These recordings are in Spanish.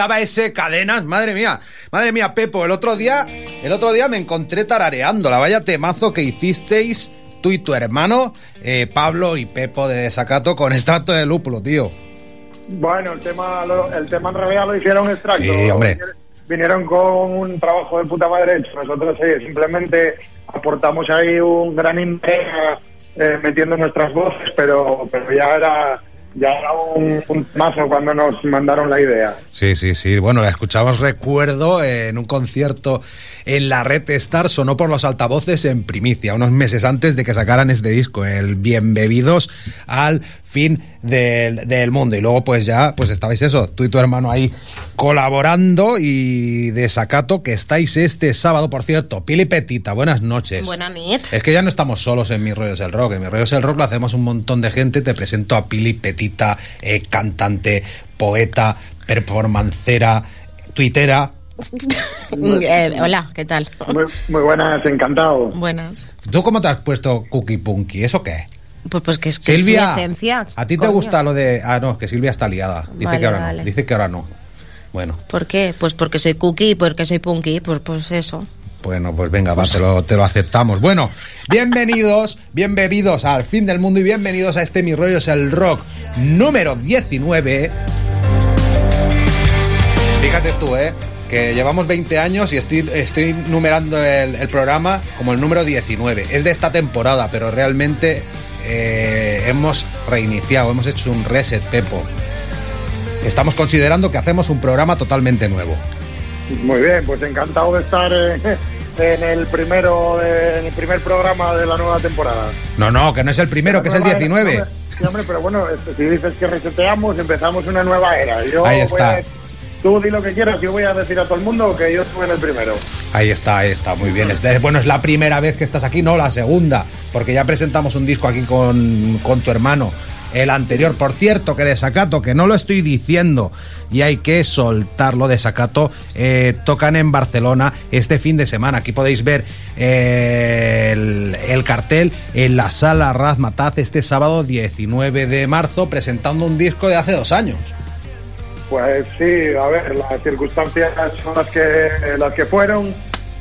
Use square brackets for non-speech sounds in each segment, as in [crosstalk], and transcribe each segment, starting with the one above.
estaba ese cadenas, madre mía, madre mía, Pepo. El otro día, el otro día me encontré tarareando la vaya temazo que hicisteis tú y tu hermano, eh, Pablo y Pepo de Desacato con extracto de lúpulo, tío. Bueno, el tema, lo- el tema en realidad lo hicieron extracto. Sí, hombre. Vinieron con un trabajo de puta madre hecho. Nosotros eh, simplemente aportamos ahí un gran interés eh, metiendo nuestras voces, pero, pero ya era ya era un, mazo cuando nos mandaron la idea. Sí, sí, sí. Bueno, la escuchamos, recuerdo, en un concierto en la Red Star, sonó por los altavoces en primicia, unos meses antes de que sacaran este disco, el Bien Bebidos al fin del, del mundo. Y luego, pues ya, pues estabais eso, tú y tu hermano ahí colaborando y desacato que estáis este sábado, por cierto. Pili Petita, buenas noches. Buena nit. Es que ya no estamos solos en Mis Rollos del Rock. En Mis Rollos del Rock lo hacemos un montón de gente. Te presento a Pili Petita, eh, cantante, poeta, performancera, tuitera. [laughs] Eh, hola, ¿qué tal? Muy, muy buenas, encantado. Buenas. ¿Tú cómo te has puesto Cookie Punky? ¿Eso qué? Pues, pues que es que Silvia, es esencia. ¿a ti te coño. gusta lo de...? Ah, no, que Silvia está liada. Dice Vale, que ahora vale. no. Dice que ahora no. Bueno, ¿Por qué? Pues porque soy cookie, porque soy punky, pues, pues eso. bueno, pues venga, va, te lo, te lo aceptamos. Bueno, bienvenidos, [laughs] bien bebidos al fin del mundo y bienvenidos a este Mi Rollo es el Rock número 19. Fíjate tú, ¿eh? Que llevamos 20 años y estoy, estoy numerando el, el programa como el número 19. Es de esta temporada, pero realmente eh, hemos reiniciado, hemos hecho un reset, Pepo. Estamos considerando que hacemos un programa totalmente nuevo. Muy bien, pues encantado de estar eh, [laughs] en el primero en el primer programa de la nueva temporada. No, no, que no es el primero, que es el 19. Sí, hombre, pero bueno, si dices que reseteamos, empezamos una nueva era. Yo Ahí voy está. a- tú di lo que quieras, yo voy a decir a todo el mundo que yo estuve el primero. Ahí está, ahí está, muy bien. Bueno, es la primera vez que estás aquí, no la segunda, porque ya presentamos un disco aquí con, con tu hermano. El anterior, por cierto, que desacato, que no lo estoy diciendo y hay que soltarlo, desacato, eh, tocan en Barcelona este fin de semana. Aquí podéis ver eh, el, el cartel en la sala Razmataz este sábado 19 de marzo, presentando un disco de hace dos años. Pues sí, a ver, las circunstancias son las que, las que fueron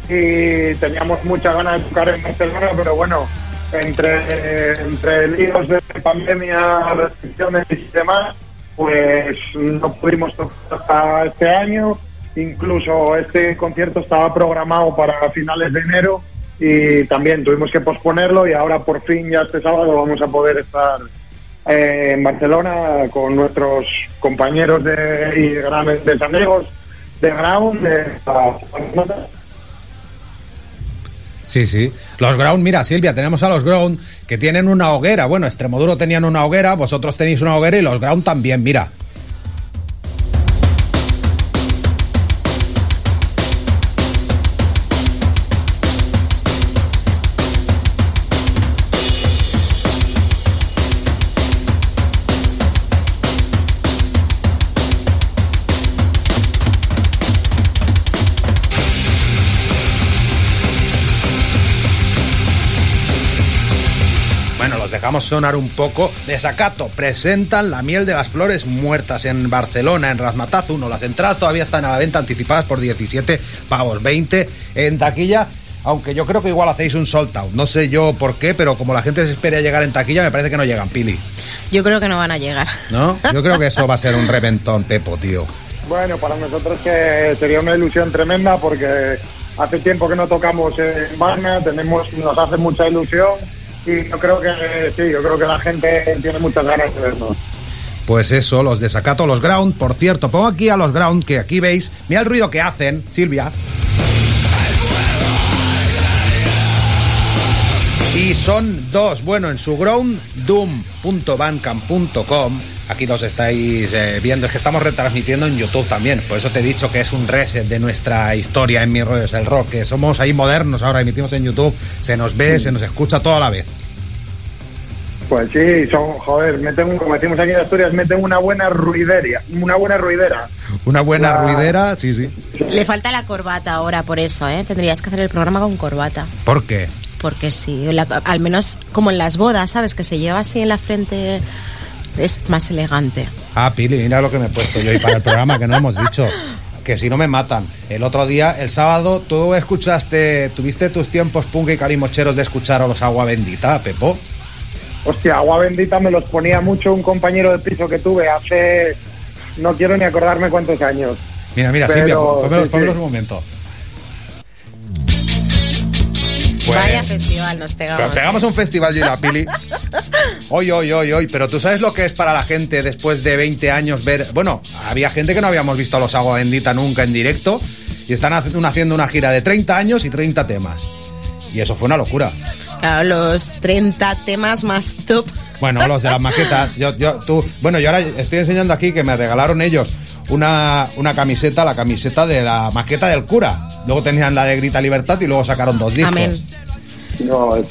y teníamos muchas ganas de tocar en Barcelona, pero bueno, entre, entre líos de pandemia, restricciones y demás, pues no pudimos tocar hasta este año. Incluso este concierto estaba programado para finales de enero y también tuvimos que posponerlo y ahora por fin ya este sábado vamos a poder estar eh, en Barcelona con nuestros compañeros de, y grandes amigos de Ground. De, Sí, sí. Los Ground, mira, Silvia, tenemos a los Ground que tienen una hoguera. Bueno, Extremoduro tenían una hoguera, vosotros tenéis una hoguera y los Ground también, mira. Dejamos sonar un poco. Desacato, presentan la miel de las flores muertas en Barcelona, en Razmataz 1. Las entradas todavía están a la venta anticipadas por 17 pavos, 20 en taquilla. Aunque yo creo que igual hacéis un sold out. No sé yo por qué, pero como la gente se espera llegar en taquilla, me parece que no llegan, Pili. Yo creo que no van a llegar. ¿No? Yo creo que eso va a ser un [laughs] reventón, Pepo, tío. Bueno, para nosotros que sería una ilusión tremenda porque hace tiempo que no tocamos en Varna, tenemos, nos hace mucha ilusión y yo creo que sí, yo creo que la gente tiene muchas ganas de vernos. Pues eso, los desacato, los ground. Por cierto, pongo aquí a los ground, que aquí veis. Mira el ruido que hacen, Silvia. Y son dos, bueno, en su ground, doom.bandcamp.com. Aquí los estáis eh, viendo, es que estamos retransmitiendo en YouTube también. Por eso te he dicho que es un reset de nuestra historia en Mis Rollos el Rock, que somos ahí modernos ahora, emitimos en YouTube, se nos ve, se nos escucha todo a la vez. Pues sí, son, joder, meten, como decimos aquí en Asturias, meten una buena ruideria, una buena ruidera. Una buena La- ruidera, sí, sí. Le falta la corbata ahora, por eso, ¿eh? Tendrías que hacer el programa con corbata. ¿Por qué? Porque sí, la- al menos como en las bodas, ¿sabes? Que se lleva así en la frente es más elegante. Ah, Pili, mira lo que me he puesto yo y para el programa que no hemos dicho. Que si no me matan. El otro día, el sábado, tú escuchaste, tuviste tus tiempos punk y calimocheros de escuchar a los Agua Bendita, Pepo. Hostia, agua bendita me los ponía mucho un compañero de piso que tuve hace. No quiero ni acordarme cuántos años. Mira, mira, Pero, Silvia, pónmelos, sí, pónmelos sí. un momento. Pues- Vaya festival nos pegamos. Pero pegamos ¿eh? un festival yo y la Pili. [laughs] Hoy, hoy, hoy, hoy. Pero tú sabes lo que es para la gente después de 20 años ver. Bueno, había gente que no habíamos visto a los Agua Bendita nunca en directo. Y están haciendo una gira de 30 años y 30 temas. Y eso fue una locura. Claro, los 30 temas más top. Bueno, los de las maquetas. Yo, yo, tú, bueno, yo ahora estoy enseñando aquí que me regalaron ellos una, una camiseta, la camiseta de la maqueta del cura. Luego tenían la de Grita Libertad y luego sacaron dos discos. Amén. No, es-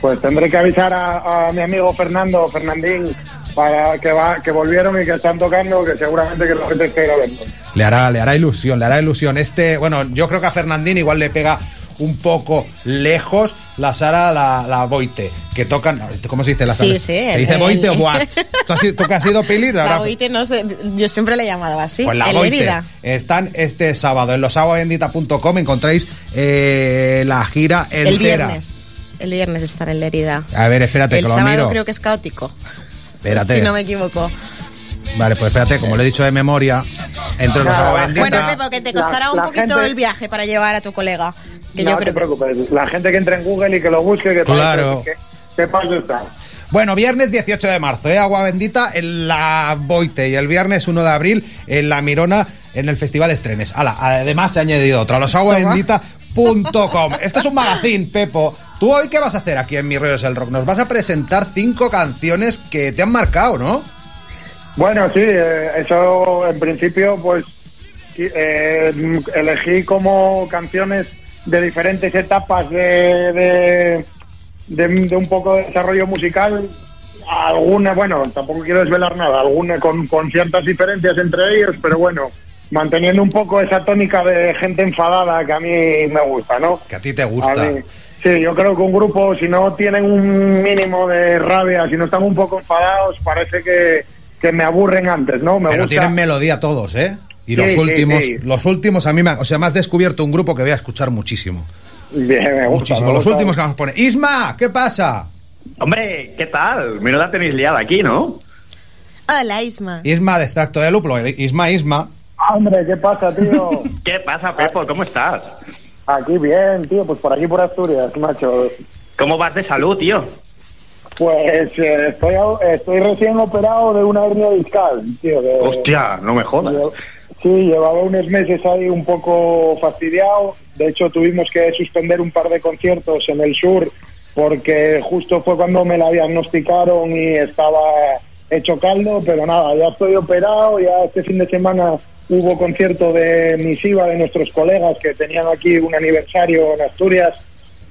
pues tendré que avisar a, a mi amigo Fernando, Fernandín, para que va, que volvieron y que están tocando, que seguramente que la gente esté grabando. Le hará, le hará ilusión, le hará ilusión. Este, bueno, yo creo que a Fernandín igual le pega un poco lejos la Sara, la, la Boite, que tocan. ¿Cómo se dice la Sí, Sara? sí, ¿Se el- dice Boite o [laughs] el- Boat? ¿Tú, has sido- tú que has sido Pili? La ahora- Boite, no sé, yo siempre le he llamado así. Pues la Boite. Están este sábado en losaguabendita.com encontráis eh, la gira entera. El viernes. El viernes están en Lérida. A ver, espérate, El que lo sábado miro. creo que es caótico. Espérate. Si no me equivoco. Vale, pues espérate, como le he dicho de memoria, entre los Agua Bendita. Bueno, Pepo, que te La- costará un la poquito gente- el viaje para llevar a tu colega. Que no yo te que... preocupes, la gente que entre en Google y que lo busque, que Claro. que, que paso está. Bueno, viernes 18 de marzo, ¿eh? Agua Bendita en la Boite y el viernes 1 de abril en la Mirona en el Festival Estrenes. Ala, además se ha añadido otro, losaguabendita.com. Esto es un magazine, Pepo. ¿Tú hoy qué vas a hacer aquí en Mi Rollo es el Rock? Nos vas a presentar cinco canciones que te han marcado, ¿no? Bueno, sí, eh, eso en principio, pues eh, elegí como canciones de diferentes etapas de- de un poco de desarrollo musical. Alguna, bueno, tampoco quiero desvelar nada, alguna con, con ciertas diferencias entre ellos, pero bueno, manteniendo un poco esa tónica de gente enfadada que a mí me gusta, ¿no? Que a ti te gusta. mí- sí, yo creo que un grupo, si no tienen un mínimo de rabia, si no están un poco enfadados, parece que, que me aburren antes, ¿no? Me Pero gusta. tienen melodía todos, ¿eh? Y los sí, últimos, sí. los últimos a mí me, o sea, me has descubierto un grupo que voy a escuchar muchísimo. Bien, me gusta, muchísimo. me Los últimos que vamos a poner. Isma, ¿qué pasa? Hombre, ¿qué tal? Menuda tenéis liada aquí, ¿no? Hola, Isma. Isma de extracto de luplo. Isma, Isma. Hombre, ¿qué pasa, tío? [laughs] ¿Qué pasa, Pepo? ¿Cómo estás? aquí bien, tío, pues por aquí por Asturias, macho. ¿Cómo vas de salud, tío? Pues eh, estoy, estoy recién operado de una hernia discal, tío. que- Hostia, no me jodas. Sí, llevaba unos meses ahí un poco fastidiado. De hecho, tuvimos que suspender un par de conciertos en el sur porque justo fue cuando me la diagnosticaron y estaba hecho caldo. Pero nada, ya estoy operado. Ya este fin de semana hubo concierto de Misiva, de nuestros colegas que tenían aquí un aniversario en Asturias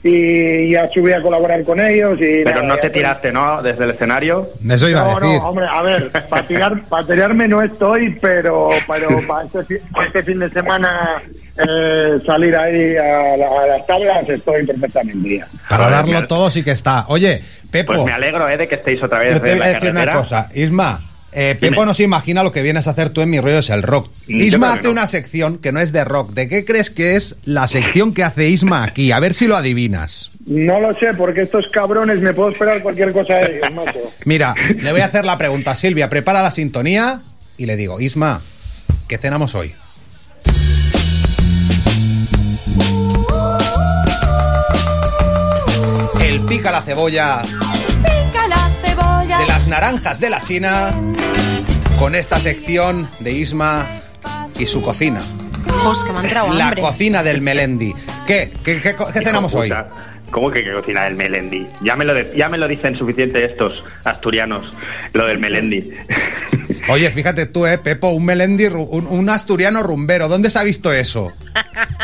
y ya subí a colaborar con ellos. Y Pero nada, no te tiraste, ¿no? Desde el escenario. Eso iba no, a decir. no, hombre, a ver, para tirar, [laughs] pa' tirarme no estoy, pero, pero [laughs] para este, fi- pa' este fin de semana eh, salir ahí a, la- a las tablas estoy perfectamente bien. Para darlo todo sí que está. Oye, Pepo, Pues me alegro, ¿eh? De que estéis otra vez yo te en voy a decir una carretera. cosa. Isma, eh, Pepo no se imagina lo que vienes a hacer tú en Mi Rollo es el Rock. Yo Isma hace no. una sección que no es de rock. ¿De qué crees que es la sección que hace Isma aquí? A ver si lo adivinas. No lo sé, porque estos cabrones me puedo esperar cualquier cosa de ellos, macho. Mira, le voy a hacer la pregunta a Silvia. Prepara la sintonía y le digo, Isma, ¿qué cenamos hoy? El pica la cebolla pica la cebolla. de las naranjas de la China con esta sección de Isma y su cocina. Ojos, que me ha entrado La hambre. cocina del Melendi. ¿Qué? ¿Qué, qué, qué cenamos hoy? puta. ¿Cómo que, que cocina del Melendi? Ya me, lo de- ya me lo dicen suficiente estos asturianos, lo del Melendi. [laughs] Oye, fíjate tú, eh, Pepo, un Melendi, ru- un, un asturiano rumbero. ¿Dónde se ha visto eso?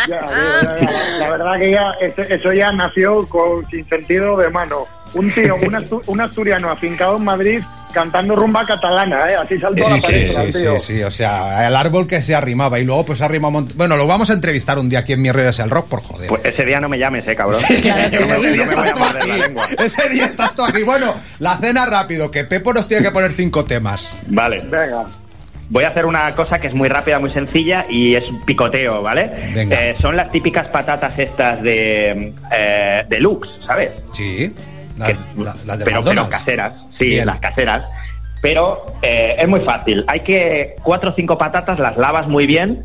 Ya, ya, ya, ya. La verdad que ya eso, eso ya nació con, sin sentido de mano. Un tío, un, [laughs] un asturiano afincado en Madrid, cantando rumba catalana, ¿eh? Así saltó a la pared, sí, sí, tío. sí, sí, o sea, el árbol que se arrimaba y luego pues arrimó... Bueno, lo vamos a entrevistar un día aquí en Mi Rollo el Rock, por joder. Pues ese día no me llames, eh, cabrón. [laughs] Claro que. Ese día estás tú aquí. Bueno, la cena rápido, que Pepo nos tiene que poner cinco temas. Vale. Venga. Voy a hacer una cosa que es muy rápida, muy sencilla y es picoteo, ¿vale? Venga. Eh, son las típicas patatas estas de eh, deluxe, ¿sabes? Sí, la- Que- la- las de pero, caseras, sí, Bien. las caseras. Pero eh, es muy fácil. Hay que cuatro o cinco patatas las lavas muy bien,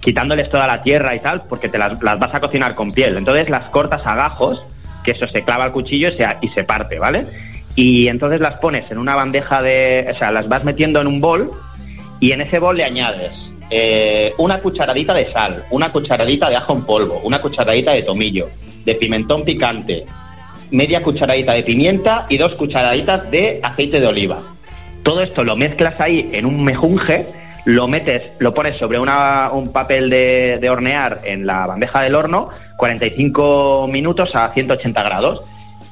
quitándoles toda la tierra y tal, porque te las, las vas a cocinar con piel. Entonces las cortas a gajos, que eso se clava al cuchillo y se, y se parte, ¿vale? Y entonces las pones en una bandeja de, o sea, las vas metiendo en un bol y en ese bol le añades eh, una cucharadita de sal, una cucharadita de ajo en polvo, una cucharadita de tomillo, de pimentón picante, media cucharadita de pimienta y dos cucharaditas de aceite de oliva. Todo esto lo mezclas ahí en un mejunje, lo metes, lo pones sobre una- un papel de, de hornear en la bandeja del horno, 45 minutos a 180 grados.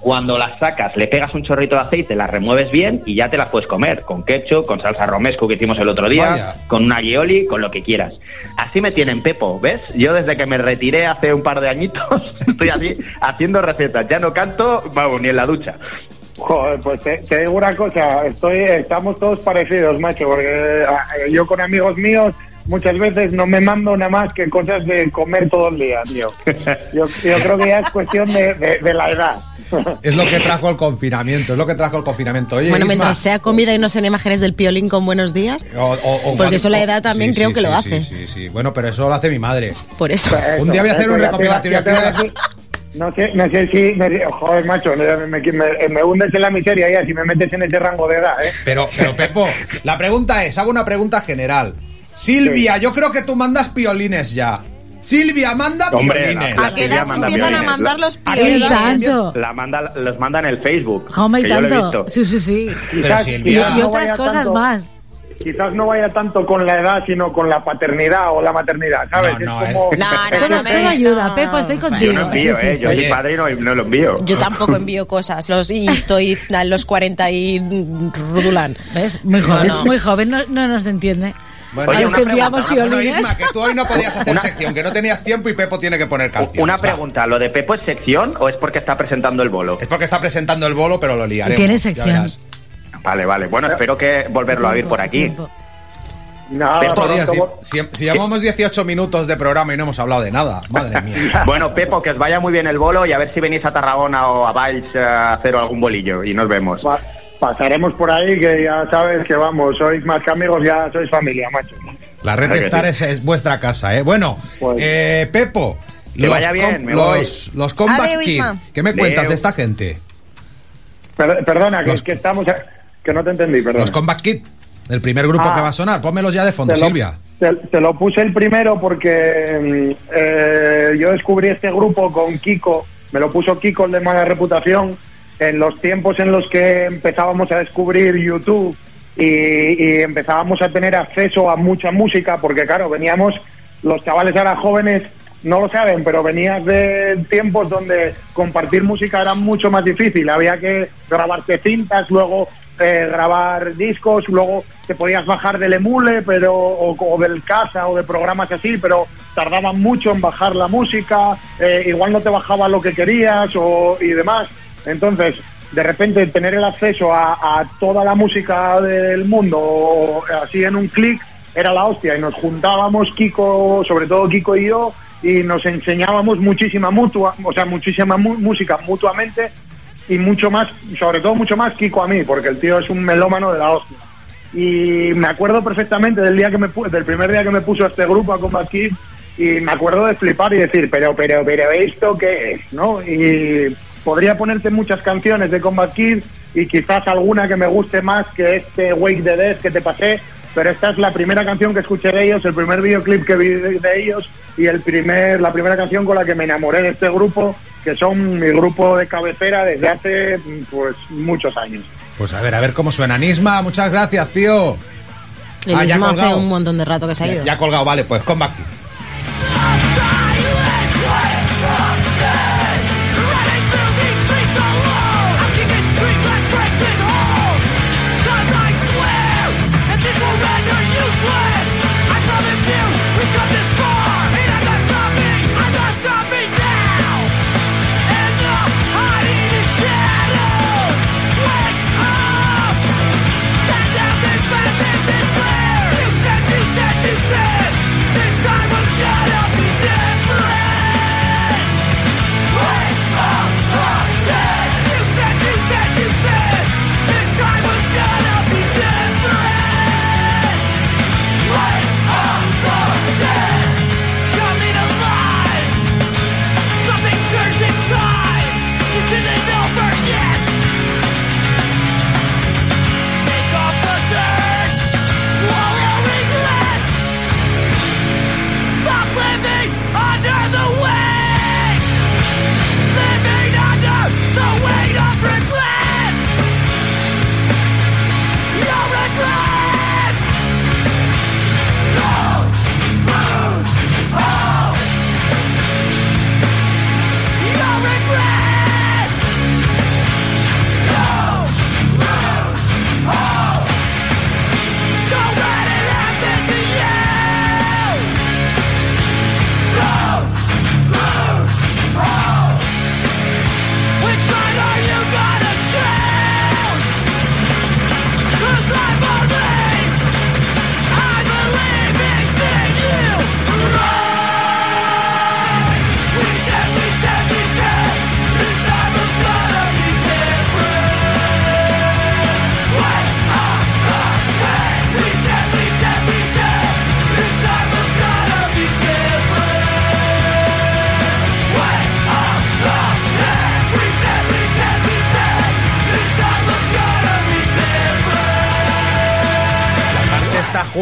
Cuando las sacas, le pegas un chorrito de aceite, las remueves bien y ya te las puedes comer con ketchup, con salsa romesco que hicimos el otro día, Vaya. con una aioli, con lo que quieras. Así me tienen Pepo, ¿ves? Yo desde que me retiré hace un par de añitos [laughs] estoy así haciendo recetas. Ya no canto, vamos, ni en la ducha. Joder, pues te, te digo una cosa, estoy, estamos todos parecidos, macho, porque eh, yo con amigos míos muchas veces no me mando nada más que cosas de comer todo el día, tío. Yo, yo creo que ya es cuestión de, de- de la edad. Es lo que trajo el confinamiento, es lo que trajo el confinamiento. Oye, Bueno, Isma, mientras sea comida y no sean imágenes del piolín con buenos días, o- o- o- Porque eso la edad también creo que lo hace. Sí, sí, sí. Bueno, pero eso lo hace mi madre. por eso. Un día voy a hacer un recopilatorio No sé, no sé si... me- joder, macho, me, me- me- me hundes en la miseria ya si me metes en ese rango de edad, ¿eh? Pero, pero Pepo, la pregunta es, hago una pregunta general. Silvia, yo creo que tú mandas piolines ya. Silvia, manda Hombre, piolines. la- ¿A qué edad empiezan a mandar los ¿A qué ¡Ay, edad piolines? La manda, los manda en el Facebook. Hombre, y que yo lo he tanto. visto. Sí, sí, sí. Pero Y, Silvia, y no otras vaya cosas tanto- más. Quizás no vaya tanto con la edad, sino con la paternidad o la maternidad, ¿sabes? No, no, es como... No, no, no, me- todo ayuda. no, Pepo, estoy no. Yo contigo. no envío, Sí, sí, ¿eh? sí. Yo soy padre y no, no lo envío. Yo tampoco envío cosas, los y estoy a los 40 y rudulan. ¿Ves? Muy joven, no. muy joven, no, no nos entiende. Bueno, Oye, una que enviamos violines. Isma, que tú hoy no podías hacer sección, que no tenías tiempo y Pepo tiene que poner canciones. Una va. pregunta, ¿lo de Pepo es sección o es porque está presentando el bolo? Es porque está presentando el bolo, pero lo liaremos. Tiene sección. Vale, vale. Bueno, espero que volverlo a oír por aquí. Pepo, Joder, si, si- si llevamos 18 minutos de programa y no hemos hablado de nada, madre mía. [laughs] Bueno, Pepo, que os vaya muy bien el bolo y a ver si venís a Tarragona o a Valls a hacer algún bolillo y nos vemos. Pa- pasaremos por ahí que ya sabes que vamos, sois más que amigos, ya sois familia, macho. La red Claro Star sí. es, es vuestra casa, ¿eh? Bueno, Pues- eh, Pepo. Que vaya bien, me los, los Combat Adeu, Kid, Isma. ¿ququé me cuentas de esta gente? Per- perdona, que, Los- que estamos... a- que no te entendí, perdona. Los Combat Kid, el primer grupo Ah. que va a sonar. Pónmelos ya de fondo, Te lo- Silvia. Te, te lo puse el primero porque mm, eh, yo descubrí este grupo con Kiko, me lo puso Kiko, el de mala reputación, en los tiempos en los que empezábamos a descubrir YouTube y, empezábamos a tener acceso a mucha música, porque claro, veníamos, los chavales ahora jóvenes no lo saben, pero venías de tiempos donde compartir música era mucho más difícil, había que grabarse cintas, luego eh, grabar discos, luego te podías bajar del emule pero o, o del casa o de programas así, pero tardaban mucho en bajar la música, eh, igual no te bajaba lo que querías o, y demás. Entonces, de repente tener el acceso a, toda la música del mundo así en un clic era la hostia y nos juntábamos Kiko, sobre todo Kiko y yo, y nos enseñábamos muchísima mutua, o sea, muchísima mu- música mutuamente y mucho más, sobre todo mucho más Kiko a mí, porque el tío es un melómano de la hostia. Y me acuerdo perfectamente del día que me del primer día que me puso este grupo a Combat Kid y me acuerdo de flipar y decir, pero, pero, pero, ¿esto qué es? ¿No? Y podría ponerte muchas canciones de Combat Kid y quizás alguna que me guste más que este Wake the Dead que te pasé, pero esta es la primera canción que escuché de ellos, el primer videoclip que vi de, ellos y el primer, la primera canción con la que me enamoré de este grupo, que son mi grupo de cabecera desde hace pues muchos años. Pues a ver, a ver cómo suena. Nisma, muchas gracias, tío. El Ah, ya hace un montón de rato que se ha Ya, ido. ya ha colgado, vale, pues Combat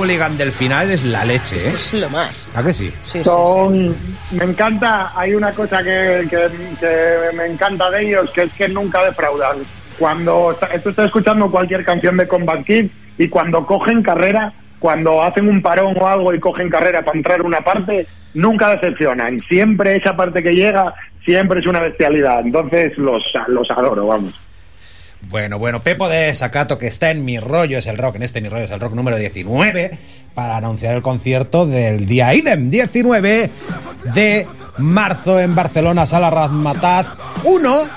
hooligan del final es la leche, ¿eh? Es lo más. ¿A que sí? Sí, sí, sí. Son, me encanta, hay una cosa que, que- que me encanta de ellos, que es que nunca defraudan. Cuando está- tú estás escuchando cualquier canción de Combat Kid y cuando cogen carrera, cuando hacen un parón o algo y cogen carrera para entrar una parte, nunca decepcionan. Siempre esa parte que llega, siempre es una bestialidad. Entonces los, los adoro, vamos. Bueno, bueno, Pepo de Sacato, que está en Mi Rollo es el Rock, en este Mi Rollo es el Rock número 19, para anunciar el concierto del día IDEM, 19 de marzo en Barcelona, Sala Razmataz 1,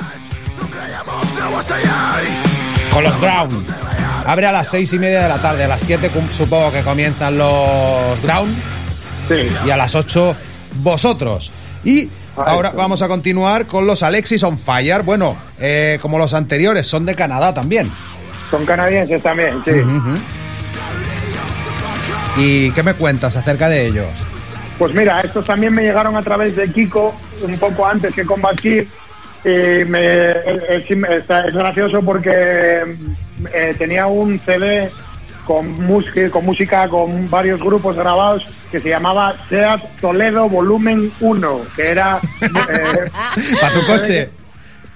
con los Ground. Abre a las seis y media de la tarde, a las 7 cum- supongo que comienzan los Ground Sí. y a las 8 vosotros. Y ahora vamos a continuar con los Alexis on Fire. Bueno, eh, como los anteriores, son de Canadá también. Son canadienses también, sí. ¿Y qué me cuentas acerca de ellos? Pues mira, estos también me llegaron a través de Kiko, un poco antes que combatir. Y me, es, es- es gracioso porque eh, tenía un CD con, música, con música con varios grupos grabados que se llamaba Seat Toledo Volumen 1, que era... [laughs] eh, ¿Para tu coche?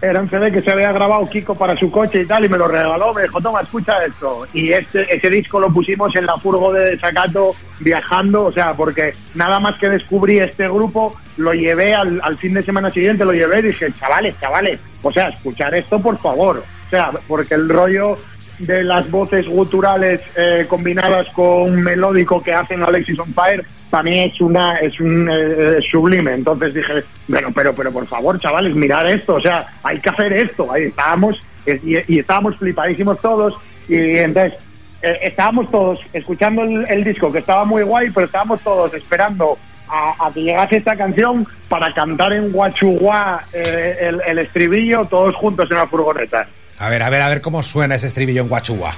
era un CD que se había grabado Kiko para su coche y tal, y me lo regaló, me dijo, toma, escucha esto. Y este, ese disco lo pusimos en la furgo de Desacato viajando, o sea, porque nada más que descubrí este grupo, lo llevé al, al fin de semana siguiente, lo llevé y dije, chavales, chavales, o sea, escuchar esto, por favor. O sea, porque el rollo de las voces guturales eh, combinadas con melódico que hacen Alexis on Fire, para es una es un eh, sublime. Entonces dije, bueno, pero pero por favor, chavales, mirad esto, o sea, hay que hacer esto. Ahí estábamos y, estábamos flipadísimos todos y entonces eh, estábamos todos escuchando el, disco que estaba muy guay, pero estábamos todos esperando a, a que llegase esta canción para cantar en Guachuguá eh, el, el estribillo todos juntos en la furgoneta. A ver, a ver, a ver cómo suena ese estribillo en Guachúa.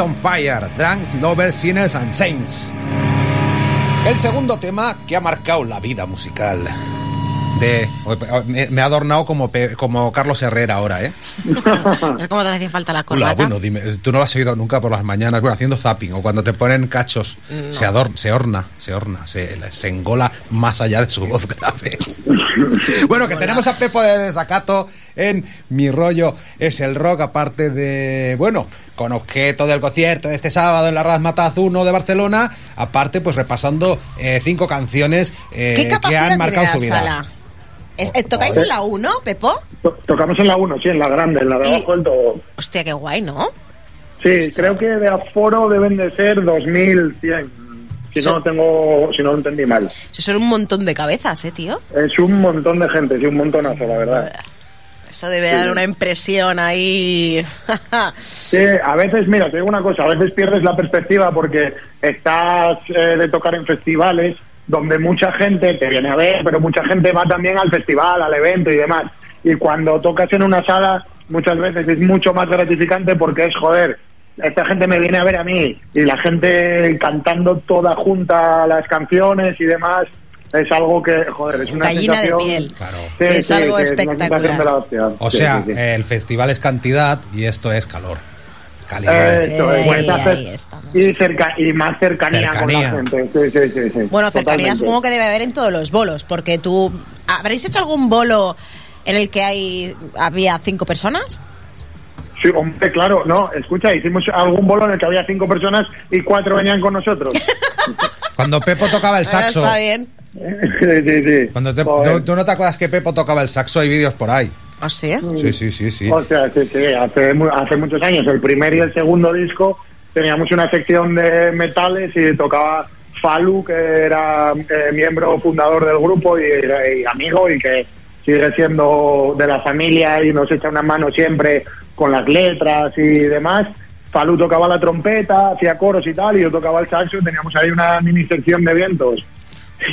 On Fire, Drunks, Lovers, Sinners and Saints. El segundo tema que ha marcado la vida musical de, me, he adornado como, como Carlos Herrera ahora, ¿eh? [laughs] Es como te hace falta la Hola, corbata. bueno, dime, tú no lo has oído nunca por las mañanas, bueno, haciendo zapping o cuando te ponen cachos, se adorna, se horna, se horna, se, se engola más allá de su voz grave. [laughs] bueno, que tenemos a Pepo de Desacato en Mi Rollo es el Rock, aparte de, bueno, con objeto del concierto de este sábado en la Razmataz 1 de Barcelona, aparte pues repasando eh, cinco canciones eh, ¿Qué que han marcado su vida. sala? Eh, ¿Tocáis en la 1, Pepo? To- Tocamos en la 1, sí, en la grande, en la de Y- abajo del todo. Hostia, qué guay, ¿no? Sí, creo que de aforo deben de ser 2100. Si no tengo, si no lo entendí mal. Son un montón de cabezas, ¿eh, tío? Es un montón de gente, sí, un montonazo, la verdad. Eso debe dar una impresión ahí. Sí, a veces, mira, te digo una cosa, a veces pierdes la perspectiva porque estás eh, de tocar en festivales donde mucha gente te viene a ver, pero mucha gente va también al festival, al evento y demás. Y cuando tocas en una sala, muchas veces es mucho más gratificante porque es, joder, esta gente me viene a ver a mí y la gente cantando toda junta las canciones y demás. Es algo que, joder, es una Gallina de sensación- piel. Claro. Sí, Es sí, algo espectacular. de. O Sí, sea, sí, sí. el festival es cantidad y esto es calor. Calidad. Esto es, Ahí, pues, ahí estamos. y, cerca, y más cercanía, Cercanía. con la gente. Sí, sí, sí, sí. Bueno, cercanía Totalmente. supongo que debe haber en todos los bolos, porque tú... ¿Habréis hecho algún bolo en el que hay había cinco personas? Sí, hombre, claro, no, escucha, hicimos algún bolo en el que había cinco personas y cuatro venían con nosotros. [laughs] Cuando Pepo tocaba el Ah, saxo. Está bien. Sí, sí, sí. Cuando te-. ¿tú, tú no te acuerdas que Pepo tocaba el saxo? Hay vídeos por ahí. ¿O sí? Sí, sí, sí, sí. O sea, sí, sí, hace, hace muchos años, el primer y el segundo disco, teníamos una sección de metales y tocaba Falu, que era eh, miembro fundador del grupo y, y amigo y que sigue siendo de la familia y nos echa una mano siempre con las letras y demás. Falu tocaba la trompeta, hacía coros y tal, y yo tocaba el saxo y teníamos ahí una mini sección de vientos.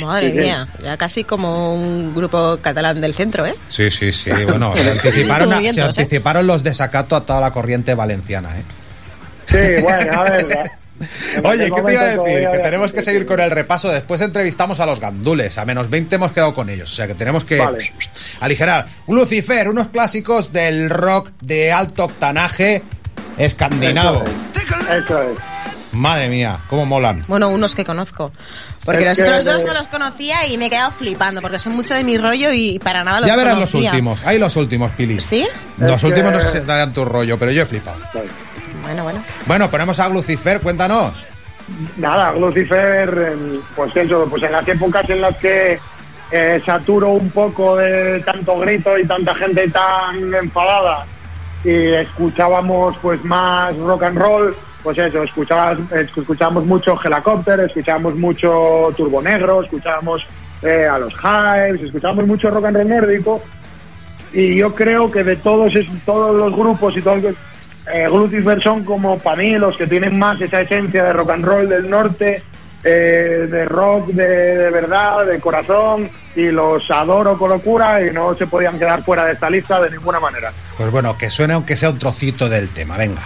Madre Sí, sí. mía, ya casi como un grupo catalán del centro, ¿eh? Sí, sí, sí. [laughs] Bueno, se anticiparon, a- se ¿eh? anticiparon los desacato a toda la corriente valenciana, ¿eh? Sí, bueno, a ver. [laughs] Oye, aquel ¿qué te iba a decir? Que tenemos que seguir con el repaso. Después entrevistamos a los gandules. A menos 20 hemos quedado con ellos. O sea que tenemos que Vale. aligerar. Lucifer, unos clásicos del rock de alto octanaje escandinavo. Eso es. Madre mía, cómo molan. Bueno, unos que conozco. Porque Es los que otros dos no los conocía y me he quedado flipando, porque son mucho de mi rollo y para nada los Ya verás los conocía. últimos. Hay los últimos, Pili. ¿Sí? Los Es últimos no que- sé si darán tu rollo, pero yo he flipado. Bueno, bueno. Bueno, ponemos a Lucifer, cuéntanos. Nada, Lucifer, em, pues eso, pues en las épocas en las que eh, saturo un poco de tanto grito y tanta gente tan enfadada y escuchábamos pues más rock and roll, pues eso, escuchábamos mucho Helicopter, escuchábamos mucho Turbo Negro, escuchábamos eh, a los Hives, escuchábamos mucho rock and roll nórdico y yo creo que de todos todos los grupos y todos eh, Lucifer son como para mí los que tienen más esa esencia de rock and roll del norte eh, de rock de, de verdad de corazón y los adoro con locura y no se podían quedar fuera de esta lista de ninguna manera Pues bueno, que suene aunque sea un trocito del tema, venga.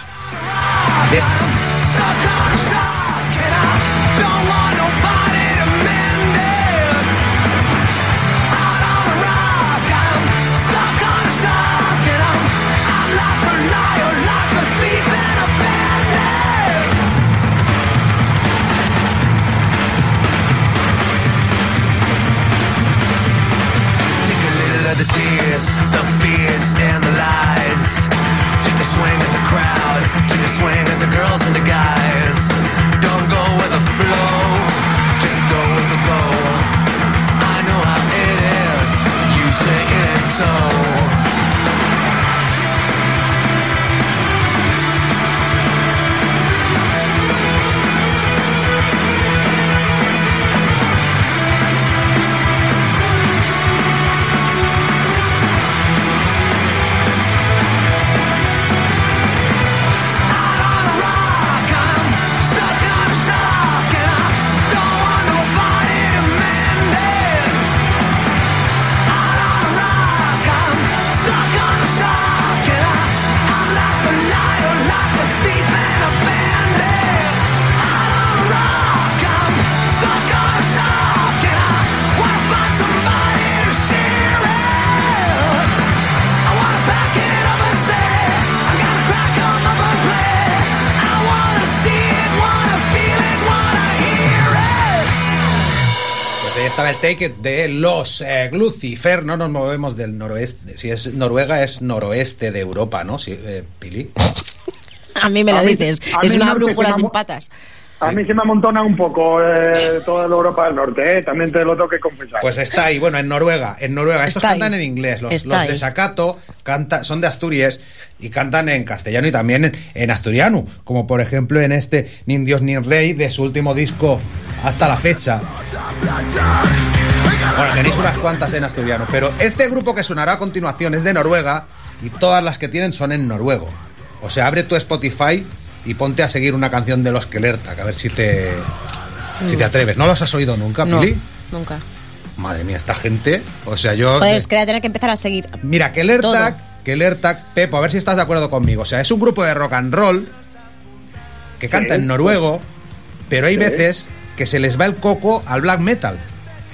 Take a little of the tears, the Take It de los eh, Lucifer. No nos movemos del noroeste. Si es Noruega, es noroeste de Europa, ¿no? Eh, Pili. A mí me lo mí- dices. a Es mí una brújula sin patas. A mí se me amontona un poco eh, toda la Europa del Norte, ¿eh? también te lo tengo que confesar. Pues está ahí, bueno, en Noruega. En Noruega, estos Está ahí. cantan en inglés. Los, los de. Sacato canta, son de Asturias y cantan en castellano y también en, en asturiano. Como por ejemplo en este Ni Dios ni Rey de su último disco hasta la fecha. Bueno, tenéis unas cuantas en asturiano, pero este grupo que sonará a continuación es de Noruega y todas las que tienen son en noruego. O sea, abre tu Spotify y ponte a seguir una canción de los Kelertak, a ver si te, si te atreves. ¿No los has oído nunca, No, Pili? nunca. Madre mía, esta gente. O sea, yo. Joder, es que voy a tener que empezar a seguir. Mira, Kelertak, Kelertak, Pepo, a ver si estás de acuerdo conmigo. O sea, es un grupo de rock and roll que canta Sí. en noruego, pero hay Sí. veces que se les va el coco al black metal.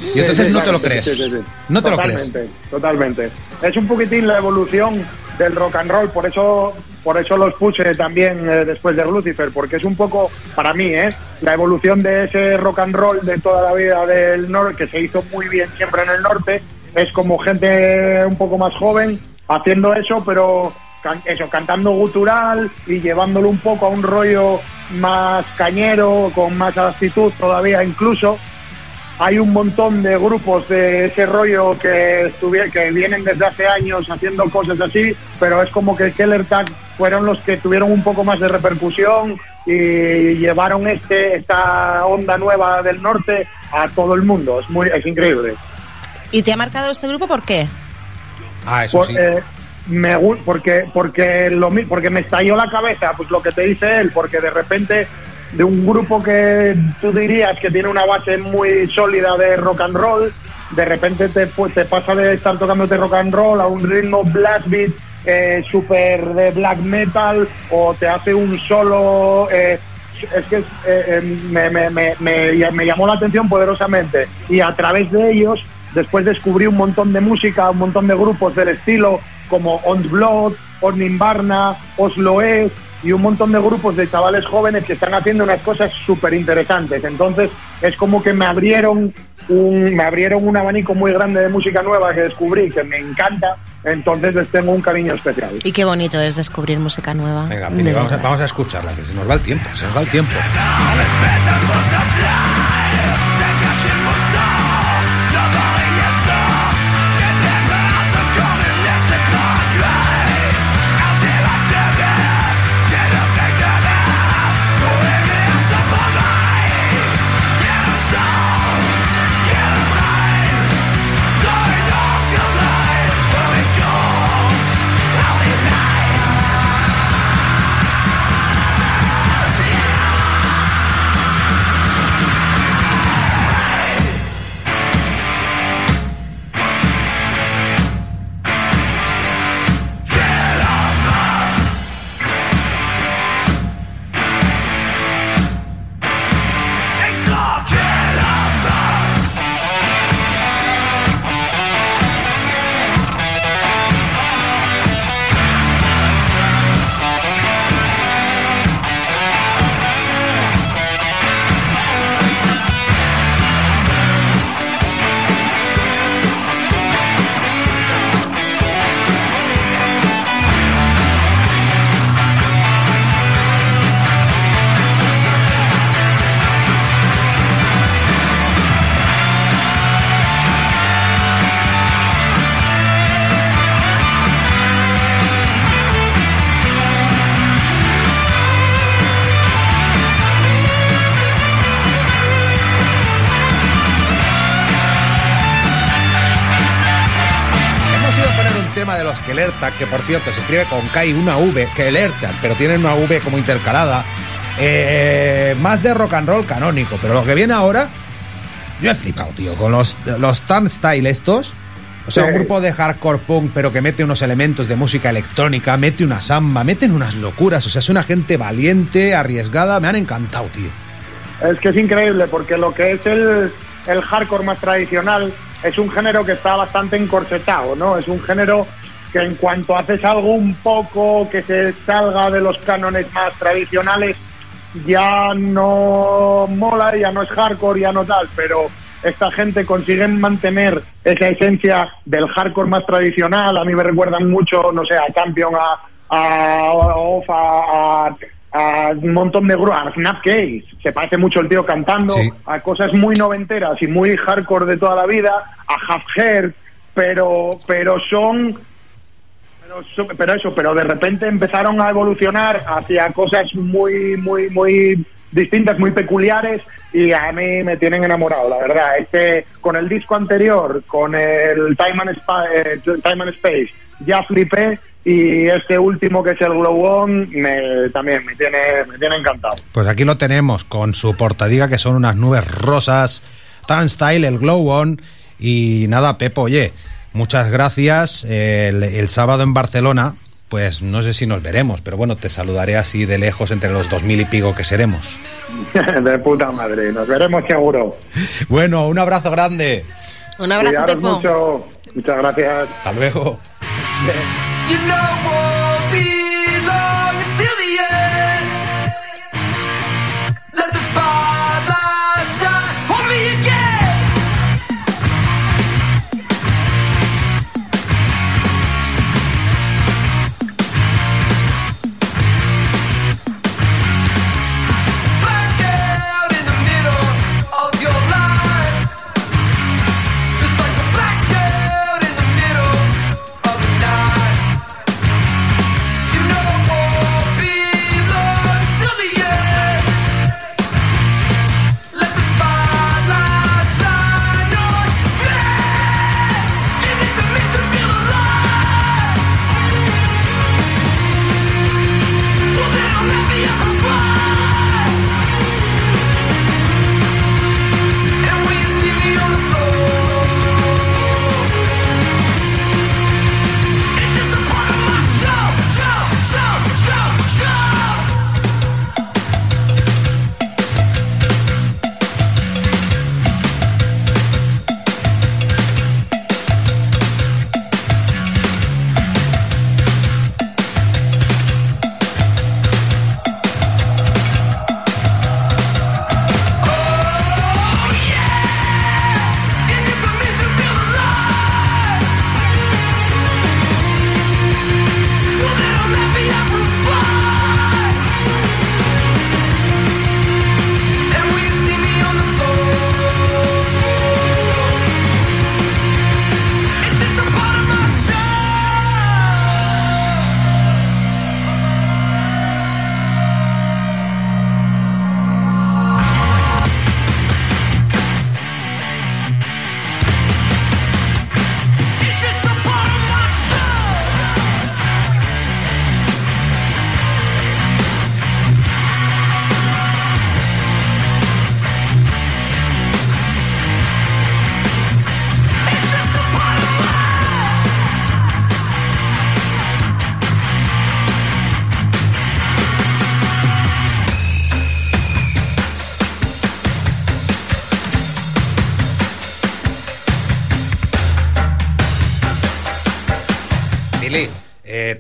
Y entonces sí, no te lo crees. sí. No te lo crees. Totalmente, Totalmente. Es un poquitín la evolución del rock and roll, por eso por eso los puse también eh, después de Lucifer, porque es un poco, para mí, ¿eh? la evolución de ese rock and roll de toda la vida del norte, que se hizo muy bien siempre en el norte, es como gente un poco más joven haciendo eso, pero can- eso, cantando gutural y llevándolo un poco a un rollo más cañero, con más actitud todavía incluso hay un montón de grupos de ese rollo que que vienen desde hace años haciendo cosas así, pero es como que Keller Tag fueron los que tuvieron un poco más de repercusión y llevaron este esta onda nueva del norte a todo el mundo. Es muy es increíble. ¿Y te ha marcado este grupo por qué? Ah, eso Por- sí. eh, me porque porque lo mi- porque me estalló la cabeza pues lo que te dice él porque de repente de un grupo que tú dirías que tiene una base muy sólida de rock and roll de repente te, pues, te pasa de estar tocándote rock and roll a un ritmo blast beat eh, super de black metal o te hace un solo eh, es que eh, eh, me, me- me- me- llamó la atención poderosamente. Y a través de ellos después descubrí un montón de música, un montón de grupos del estilo como On Blood, Ornimbarna, Oslo Es y un montón de grupos de chavales jóvenes que están haciendo unas cosas súper interesantes. Entonces es como que me abrieron un, me abrieron un abanico muy grande de música nueva que descubrí que me encanta. Entonces les tengo un cariño especial. Y qué bonito es descubrir música nueva. Venga, vamos a, vamos a escucharla, que se nos va el tiempo, se nos va el tiempo. Que por cierto se escribe con K y una V, Kelertak, pero tienen una V como intercalada. Eh, más de rock and roll canónico, pero lo que viene ahora, yo he flipado, tío, con los, los Turnstile estos. O sea, un grupo de hardcore punk, pero que mete unos elementos de música electrónica, mete una samba, meten unas locuras. O sea, es una gente valiente, arriesgada. Me han encantado, tío. Es que es increíble porque lo que es el, el hardcore más tradicional es un género que está bastante encorsetado, ¿no? Es un género que en cuanto haces algo un poco que se salga de los cánones más tradicionales, ya no mola, ya no es hardcore, ya no tal, pero esta gente consiguen mantener esa esencia del hardcore más tradicional. A mí me recuerdan mucho, no sé, a Campion, a, a, Off, a, a- a un montón de grupos, a Snapcase. Se parece mucho el tío cantando, Sí. a cosas muy noventeras y muy hardcore de toda la vida, a Half Hair, pero, pero son pero, pero eso, pero de repente empezaron a evolucionar hacia cosas muy, muy, muy distintas, muy peculiares y a mí me tienen enamorado, la verdad. Este, con el disco anterior, con el Time and, Spa- eh, Space, ya flipé y este último que es el Glow On me, también me tiene, me tiene encantado. Pues aquí lo tenemos con su portadiga que son unas nubes rosas, tan style, el glow on. Y nada, Pepo, oye, muchas gracias. El, el sábado en Barcelona, pues no sé si nos veremos, pero bueno, te saludaré así de lejos entre los dos mil y pico que seremos. [laughs] de puta madre, nos veremos seguro. Bueno, un abrazo grande. Un abrazo, Pepo. mucho. Muchas gracias. Hasta luego. [laughs]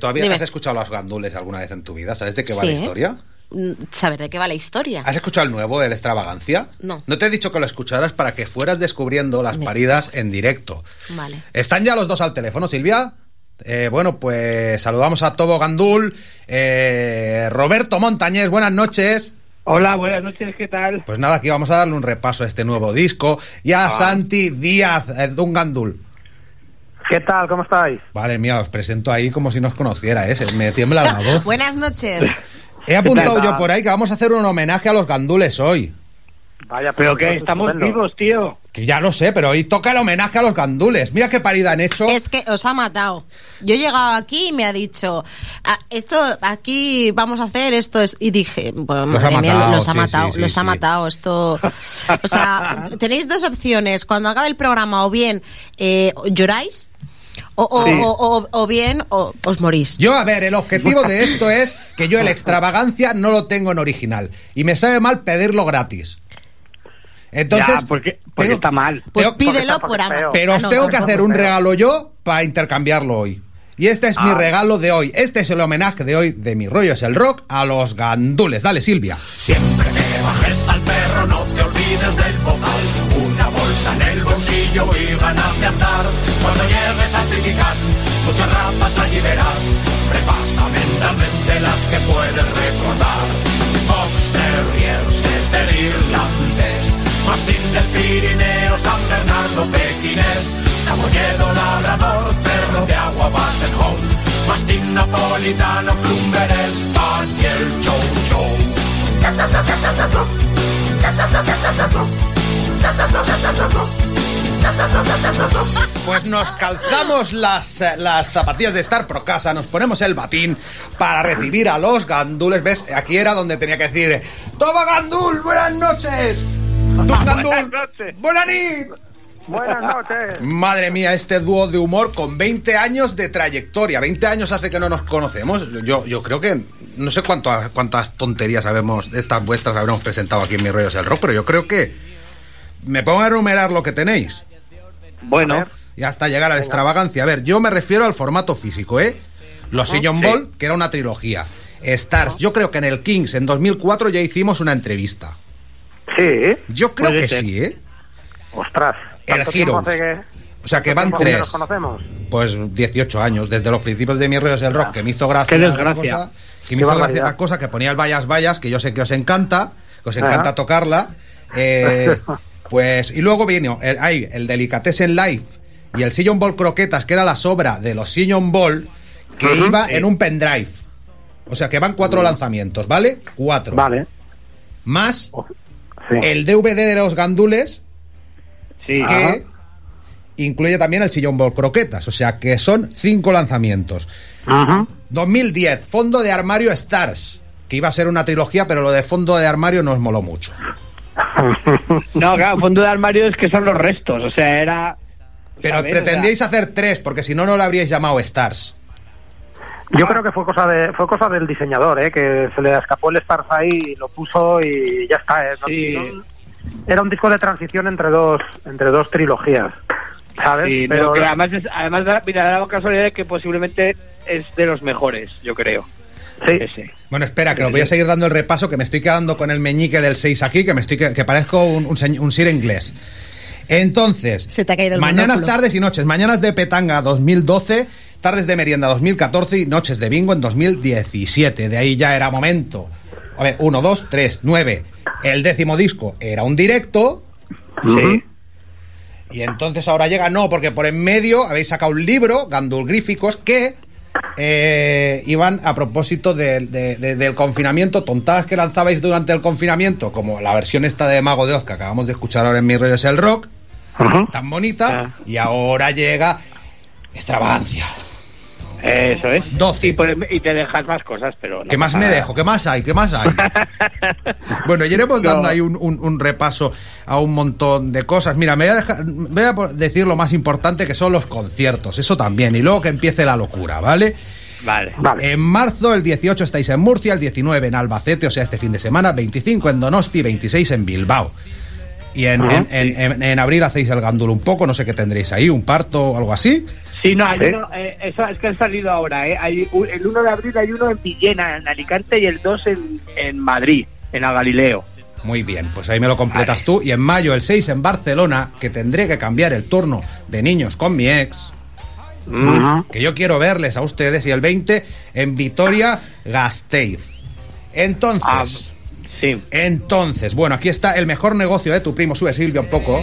¿todavía Dime. has escuchado los gandules alguna vez en tu vida? ¿Sabes de qué va Sí. la historia? Mm, Saber de qué va la historia. ¿Has escuchado el nuevo, el Extravagancia? No. No te he dicho que lo escucharas para que fueras descubriendo las Me- paridas en directo. Vale. ¿Están ya los dos al teléfono, Silvia? Eh, bueno, pues saludamos a Tobo Gandul, eh, Roberto Montañés, buenas noches. Hola, buenas noches, ¿qué tal? Pues nada, aquí vamos a darle un repaso a este nuevo disco y a Santi Díaz eh, de un Gandul. ¿Qué tal? ¿Cómo estáis? Vale, mía, os presento ahí como si nos conociera, ¿eh? Se Me tiembla la [laughs] voz. Buenas noches. He apuntado yo por ahí que vamos a hacer un homenaje a los gandules hoy. Vaya, pero que estamos vivos, tío. Que ya lo sé, pero hoy toca el homenaje a los gandules. Mira qué parida han hecho. Es que os ha matado. Yo he llegado aquí y me ha dicho, "Ah, esto aquí vamos a hacer esto es y dije, bueno, Los ha madre mía, matado, los ha sí, matado, sí, sí, los ha matado. Esto, o sea, tenéis dos opciones. Cuando acabe el programa, o bien eh, lloráis. O, o- Sí. o- o- o bien o- os morís. Yo, a ver, el objetivo de esto es que yo el [laughs] extravagancia no lo tengo en original. Y me sabe mal pedirlo gratis. Entonces. ya, porque, porque tengo- está mal. Pues tengo- pídelo por está ama. feo. Pero Ah, os no, tengo que hacer un feo. regalo yo para intercambiarlo hoy. Y este es mi Ah. regalo de hoy. Este es el homenaje de hoy de mi rollo es el rock a los gandules. Dale, Silvia. Siempre que bajes al perro no te olvides del bozal. Una bolsa en el bolsillo y ganas de andar. Cuando llegues a Titicaca, muchas razas allí verás. Repasa mentalmente las que puedes recordar. Fox Terrier, Setter Irlandés, Mastín del Pirineo, San Bernardo, Pequinés, Samoyedo, Labrador, Perro de Agua, Basset Home, Mastín Napolitano, Clumber, Spaniel, Chow Chow. Pues nos calzamos las, eh, las zapatillas de Star Pro Casa, nos ponemos el batín para recibir a los gandules. ¿Ves? Aquí era donde tenía que decir: ¡Toma gandul! ¡Buenas noches! ¡Tú, gandul! noches. ¡Buenas nit! Buenas noches. Madre mía, este dúo de humor con 20 años de trayectoria. 20 años hace que no nos conocemos. Yo, yo creo que no sé cuánto, cuántas tonterías habemos, de estas vuestras habremos presentado aquí en Mis Rollos del Rock, pero yo creo que me pongo a enumerar lo que tenéis Bueno, y hasta llegar a la extravagancia. A ver, yo me refiero al formato físico, ¿eh? Los Sillon sí. Ball, que era una trilogía. Stars, yo creo que en el Kings en 2004 ya hicimos una entrevista. Sí. Yo creo que ser. sí, ¿eh? Ostras. El ¿tanto tiempo Heroes. hace que- O sea que van hace que tres. nos conocemos? Pues 18 años, desde los principios de mis rollos del rock, que me hizo gracia. Qué desgracia. cosa, que Qué me hizo gracia la cosa que ponía el Vallas Vallas, que yo sé que os encanta, que os encanta tocarla. eh, [laughs] pues, y luego vino el, hay el Delicatessen Life y el Sillon Ball Croquetas, que era la sobra de los Sillon Ball, que iba en un pendrive. O sea que van cuatro lanzamientos, ¿vale? Cuatro. Vale. Más Sí. el DVD de los gandules, sí. que Ajá. incluye también el Sillon Ball Croquetas. O sea que son cinco lanzamientos. Ujú. 2010, Fondo de Armario Stars, que iba a ser una trilogía, pero lo de Fondo de Armario nos moló mucho. [laughs] No, claro, fondo de armario es que son los restos, o sea, era... Pero ¿sabes? pretendíais hacer tres, porque si no, no lo habríais llamado Stars. Yo creo que fue cosa de fue cosa del diseñador, ¿eh? que se le escapó el Stars ahí, y lo puso y ya está. ¿eh? No- Sí. no- era un disco de transición entre dos entre dos trilogías, ¿sabes? Sí, no, Pero que además, es, además da, mira, da la casualidad de que posiblemente es de los mejores, yo creo. sí, Ese. Bueno, espera, que os voy a seguir dando el repaso, que me estoy quedando con el meñique del 6 aquí, que me estoy que, que parezco un, un, señ- un sir inglés. Entonces, Se te ha caído el mañanas, monóculo. tardes y noches. Mañanas de Petanga 2012, tardes de merienda 2014 y noches de bingo en 2017. De ahí ya era momento. A ver, 1, 2, 3, 9. El décimo disco era un directo. Sí. Y entonces ahora llega, no, porque por en medio habéis sacado un libro, Gandulgríficos, que eh, iban a propósito de- de- de- del confinamiento, tontadas que lanzabais durante el confinamiento, como la versión esta de Mago de Oz que acabamos de escuchar ahora en Mi Rollo es el Rock, tan bonita, Ah. y ahora llega Extravagancia. Eso es. 12. Y, te dejas más cosas, pero... no ¿Qué más me nada. dejo? ¿Qué más hay? ¿Qué más hay? [laughs] Bueno, y iremos No. dando ahí un, un- un repaso a un montón de cosas. Mira, me voy, a dejar- voy a decir lo más importante que son los conciertos, eso también, y luego que empiece la locura, ¿vale? Vale. Vale. En marzo, el 18 estáis en Murcia, el 19 en Albacete, o sea, este fin de semana, 25 en Donosti, 26 en Bilbao. Y en- en- en- en abril hacéis el gandul un poco, no sé qué tendréis ahí, un parto o algo así. Sí, no, hay ¿Sí? uno, eh, eso es que han salido ahora, ¿eh? Hay un- el 1 de abril hay uno en Villena, en Alicante, y el 2 en, en Madrid, en el Galileo. Muy bien, pues ahí me lo completas tú. Y en mayo, el 6 en Barcelona, que tendré que cambiar el turno de niños con mi ex. Que yo quiero verles a ustedes y el 20 en Vitoria Gasteiz. Entonces, Ah, sí. entonces, bueno, aquí está el mejor negocio de tu primo, sube Silvia un poco.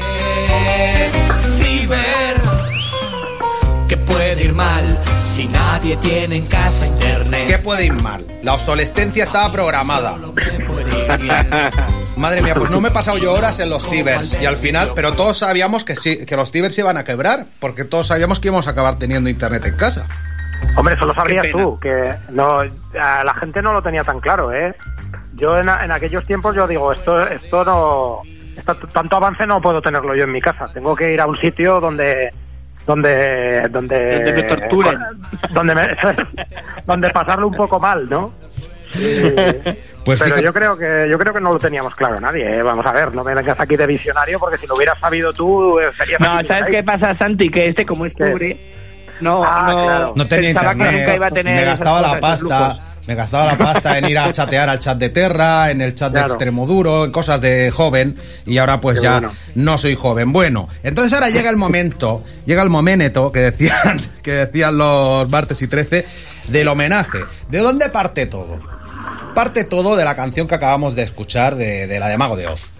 Ir mal si nadie tiene en casa internet. ¿Qué puede ir mal? La obsolescencia estaba programada. [laughs] Madre mía, pues no me he pasado yo horas en los cibers y al final, pero todos sabíamos que sí, que los cibers se iban a quebrar, porque todos sabíamos que íbamos a acabar teniendo internet en casa. Hombre, eso lo sabrías tú, que no, la gente no lo tenía tan claro, ¿eh? Yo en, aquellos tiempos yo digo, esto, esto no, esto- tanto avance no puedo tenerlo yo en mi casa. Tengo que ir a un sitio donde, donde, donde, Donde me torturen. [laughs] donde, me- [laughs] donde pasarlo un poco mal, ¿no? Pues Pero fíjate- yo creo que yo creo que no lo teníamos claro nadie. ¿eh? Vamos a ver, no me vengas aquí de visionario porque si lo hubieras sabido tú eh, serías No, ¿sabes ahí. qué pasa, Santi? Que este, como es pobre, no, Ah, no, claro. No tenía internet, que nunca iba a tener me gastaba la pasta, lujos. Me gastaba la pasta en ir a chatear al chat de Terra, en el chat de Claro. Extremoduro, en cosas de joven, y ahora pues Qué ya bueno. no soy joven. Bueno, entonces ahora llega el momento, llega el momento que decían, [laughs] que decían los martes y 13 del homenaje. ¿De dónde parte todo? Parte todo de la canción que acabamos de escuchar de, de la de Mago de Oz.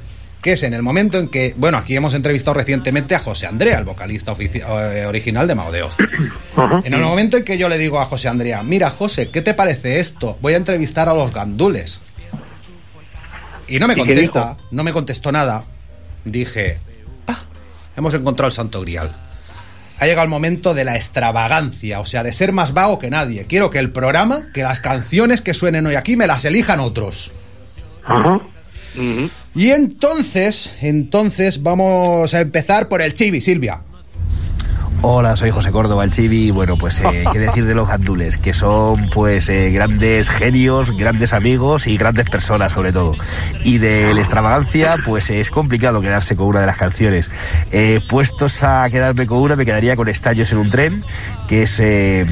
Que es en el momento en que, bueno, aquí hemos entrevistado recientemente a José Andrea, el vocalista eh, original de Oz. [coughs] En el momento en que yo le digo a José Andrea, mira José, ¿qué te parece esto? Voy a entrevistar a los gandules. Y no me ¿Y qué contesta, no me contestó nada. Dije, ah, hemos encontrado el santo grial. Ha llegado el momento de la extravagancia, o sea, de ser más vago que nadie. Quiero que el programa, que las canciones que suenen hoy aquí me las elijan otros. Ajá. Y entonces, entonces vamos a empezar por el chibi, Silvia. Hola, soy José Córdoba, el Chibi. Bueno, pues eh, [laughs] qué decir de los gandules, que son pues eh, grandes genios, grandes amigos y grandes personas sobre todo. Y de la extravagancia, pues es complicado quedarse con una de las canciones. Eh, puestos a quedarme con una, me quedaría con Estallos en un tren, que es, eh,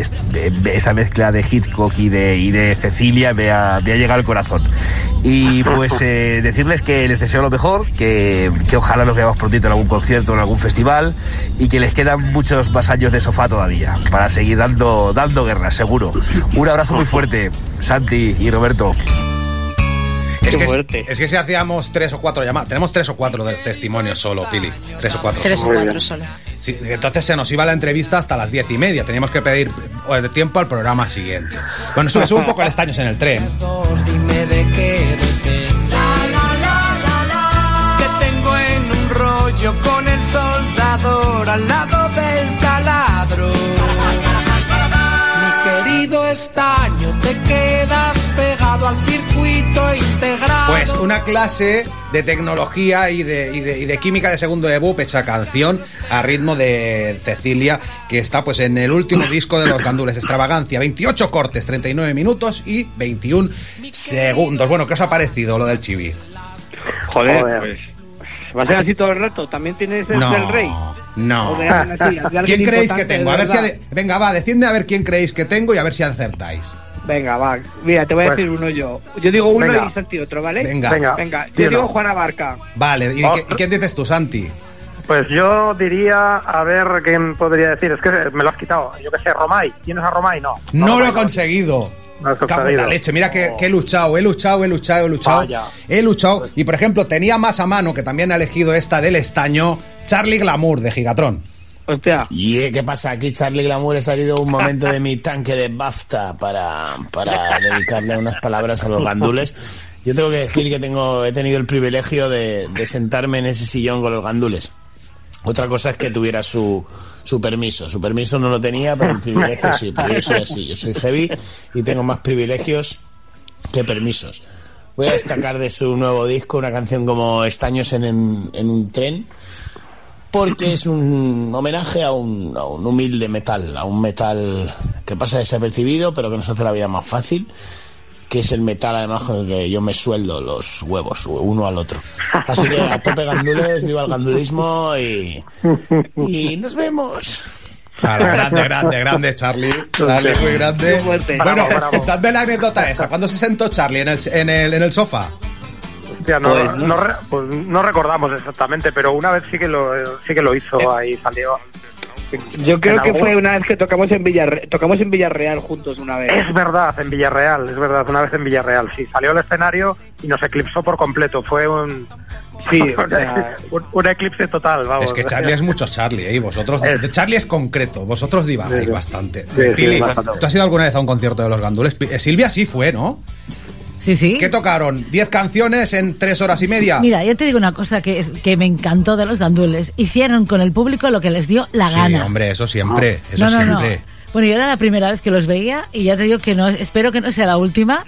es- eh, esa mezcla de Hitchcock y de, y de Cecilia me ha, me ha llegado al corazón. Y pues eh, decirles que les deseo lo mejor, que, que ojalá nos veamos prontito en algún concierto, en algún festival y que les quedan muchos más años de sofá todavía para seguir dando, dando guerra, seguro. Un abrazo muy fuerte, Santi y Roberto. Es que, es que si hacíamos tres o cuatro llamadas, tenemos tres o cuatro de testimonios solo, Pili. Tres o cuatro. Tres o cuatro solo. Sí, entonces se nos iba la entrevista hasta las diez y media. Teníamos que pedir eh, tiempo al programa siguiente. Bueno, sube, sube un poco el estaños en el tren. Dime de qué depende. Que tengo en un rollo al lado del taladro. Mi querido estaño, te quedas pegado al circuito integrado. Pues una clase de tecnología y de, y de- y de química de segundo de BUP hecha canción a ritmo de Cecilia, que está pues en el último [laughs] disco de los gandules, Extravagancia. 28 cortes, 39 minutos y 21 segundos. Bueno, ¿qué os ha parecido lo del chibi? Joder, Joder. pues. ¿Va a ser así todo el rato? ¿También tienes el del rey? No. O de alguien así, de [laughs] alguien ¿Quién creéis que tengo? A ver si ade- Venga, va, defiende a ver quién creéis que tengo y a ver si acertáis. Venga, va. Mira, te voy a Pues- decir uno yo. Yo digo uno Venga. y Santi otro, ¿vale? Venga. Venga. Venga, yo Dilo. digo Juana Barca. Vale, ¿y, Oh. qué- y quién dices tú, Santi? Pues yo diría, a ver quién podría decir, es que me lo has quitado. Yo que sé, Romay. ¿Tienes a Romay? No. No, lo he conseguido. Cago en la leche, mira que, que he luchado, he luchado, he luchado, he luchado. Vaya. He luchado. Y por ejemplo, tenía más a mano, que también ha elegido esta del estaño, Charlie Glamour de Gigatron. Hostia. ¿Y eh, qué pasa? Aquí Charlie Glamour he salido un momento de mi tanque de BAFTA para, para dedicarle unas palabras a los gandules. Yo tengo que decir que tengo, he tenido el privilegio de, de sentarme en ese sillón con los gandules. Otra cosa es que tuviera su, su permiso. Su permiso no lo tenía, pero el [laughs] privilegio sí. Pero yo soy así, yo soy heavy y tengo más privilegios que permisos. Voy a destacar de su nuevo disco una canción como Estaños en, en- en un tren, porque es un homenaje a un, a un humilde metal, a un metal que pasa desapercibido, pero que nos hace la vida más fácil, que es el metal además con el que yo me sueldo los huevos uno al otro. Así que a tope gandules, viva el gandulismo y, y nos vemos. Claro, grande, grande, grande, Charlie. Charlie, muy grande. Bueno, contadme la anécdota esa. ¿Cuándo se sentó Charlie en el, en el, en el sofá? Hostia, no, Pues no. pues no recordamos exactamente, pero una vez sí que lo, sí que lo hizo, ahí salió. Yo creo que algún- fue una vez que tocamos en Villarreal, tocamos en Villarreal juntos una vez. Es verdad, en Villarreal, es verdad, una vez en Villarreal, sí, salió al escenario y nos eclipsó por completo, fue un... Sí, [laughs] o sea- un, un eclipse total, vamos. Es que Charlie es mucho Charlie, ¿eh? Y vosotros. Es- Charlie es concreto, vosotros divagáis Sí, bastante. Sí, sí, Pili, bastante. ¿tú has ido alguna vez a un concierto de los gandules? Eh, Silvia sí fue, ¿no? Sí, sí. ¿Qué tocaron? ¿10 canciones en 3 horas y media? Mira, yo te digo una cosa que, es- que me encantó de los gandules. Hicieron con el público lo que les dio la sí, gana. hombre, eso siempre. Eso no, no, siempre. no. Bueno, yo era la primera vez que los veía y ya te digo que no, espero que no sea la última,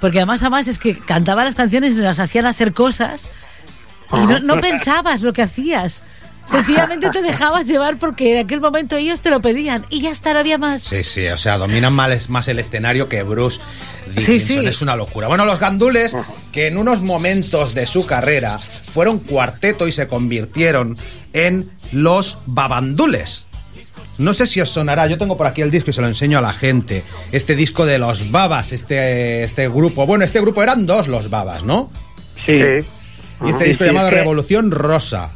porque además, además es que cantaba las canciones y las hacían hacer cosas y no, no [laughs] pensabas lo que hacías. Sencillamente te dejabas llevar porque en aquel momento ellos te lo pedían y ya está, no había más. Sí, sí, o sea, dominan más, más el escenario que Bruce Sí, Dickinson. sí. Es una locura. Bueno, los gandules, que en unos momentos de su carrera fueron cuarteto y se convirtieron en los babandules. No sé si os sonará, yo tengo por aquí el disco y se lo enseño a la gente. Este disco de los Babas, este, este grupo. Bueno, este grupo eran dos los Babas, ¿no? Sí. Y este disco sí, llamado es que- Revolución Rosa.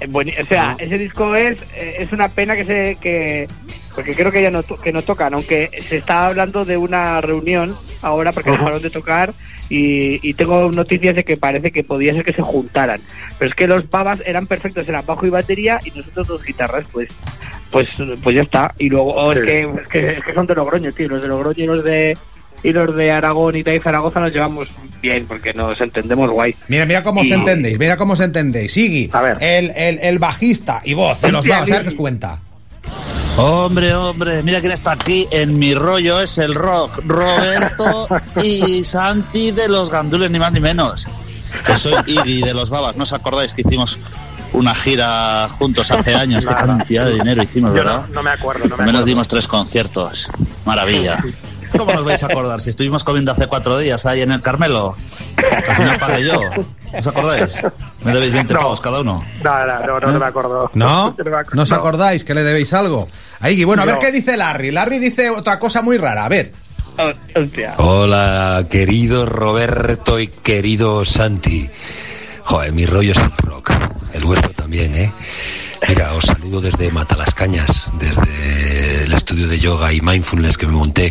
Eh, o sea, ese disco es eh, es una pena que se que porque creo que ya no que no tocan, aunque se está hablando de una reunión ahora porque Ajá. dejaron de tocar y, y tengo noticias de que parece que podía ser que se juntaran. Pero es que los babas eran perfectos, eran bajo y batería y nosotros dos guitarras, pues pues pues ya está. Y luego oh, es, que, es que es que son de Logroño, tío, los de Logroño y los de y los de Aragón y de Zaragoza nos llevamos bien porque nos entendemos guay. Mira, mira cómo os Y- entendéis, mira cómo os entendéis. Sigui, el, el, el bajista y voz de los Babas, a ver qué os cuenta. Hombre, hombre, mira quién está aquí en mi rollo, es el rock. Roberto y [laughs] Santi de los gandules, ni más ni menos. Que soy Iggy de los babas, ¿no os acordáis que hicimos una gira juntos hace años? Qué Nada. cantidad de dinero hicimos, Yo ¿verdad? no, no me acuerdo, no me Al menos acuerdo. dimos tres conciertos. Maravilla. [laughs] ¿Cómo nos vais a acordar? Si estuvimos comiendo hace cuatro días ahí en el Carmelo. Que al final pagué yo. ¿Os acordáis? Me debéis 20 No. pavos cada uno. No, no, no, no, no me acuerdo. ¿No? me acuerdo. ¿No os acordáis que le debéis algo? A Iggy, bueno, a ver No. qué dice Larry. Larry dice otra cosa muy rara, a ver. Hola, querido Roberto y querido Santi. Joder, mi rollo es el rock. El vuestro también, ¿eh? Mira, os saludo desde Matalascañas, desde estudio de yoga y mindfulness que me monté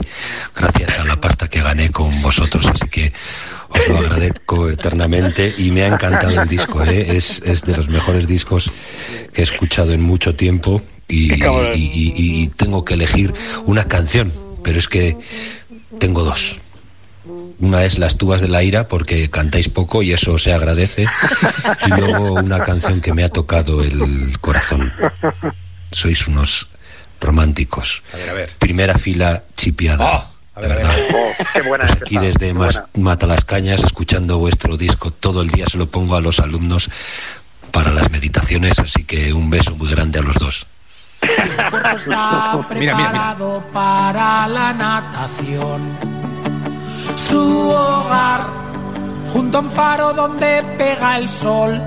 gracias a la pasta que gané con vosotros. Así que os lo agradezco eternamente y me ha encantado el disco, ¿eh? Es, es de los mejores discos que he escuchado en mucho tiempo y, Qué cabrón. y- y- y tengo que elegir una canción, pero es que tengo dos. Una es Las tubas de la ira porque cantáis poco y eso se agradece. Y luego una canción que me ha tocado el corazón. Sois unos románticos. A ver, a ver. Primera fila chipiada. Oh, a ver, a de ver. verdad. Oh, qué buena es Aquí desde qué Mas- buena. Matalascañas escuchando vuestro disco todo el día se lo pongo a los alumnos para las meditaciones, así que un beso muy grande a los dos. está Mira, mira, mira. preparado para la natación. Su hogar, junto a un faro donde pega el sol.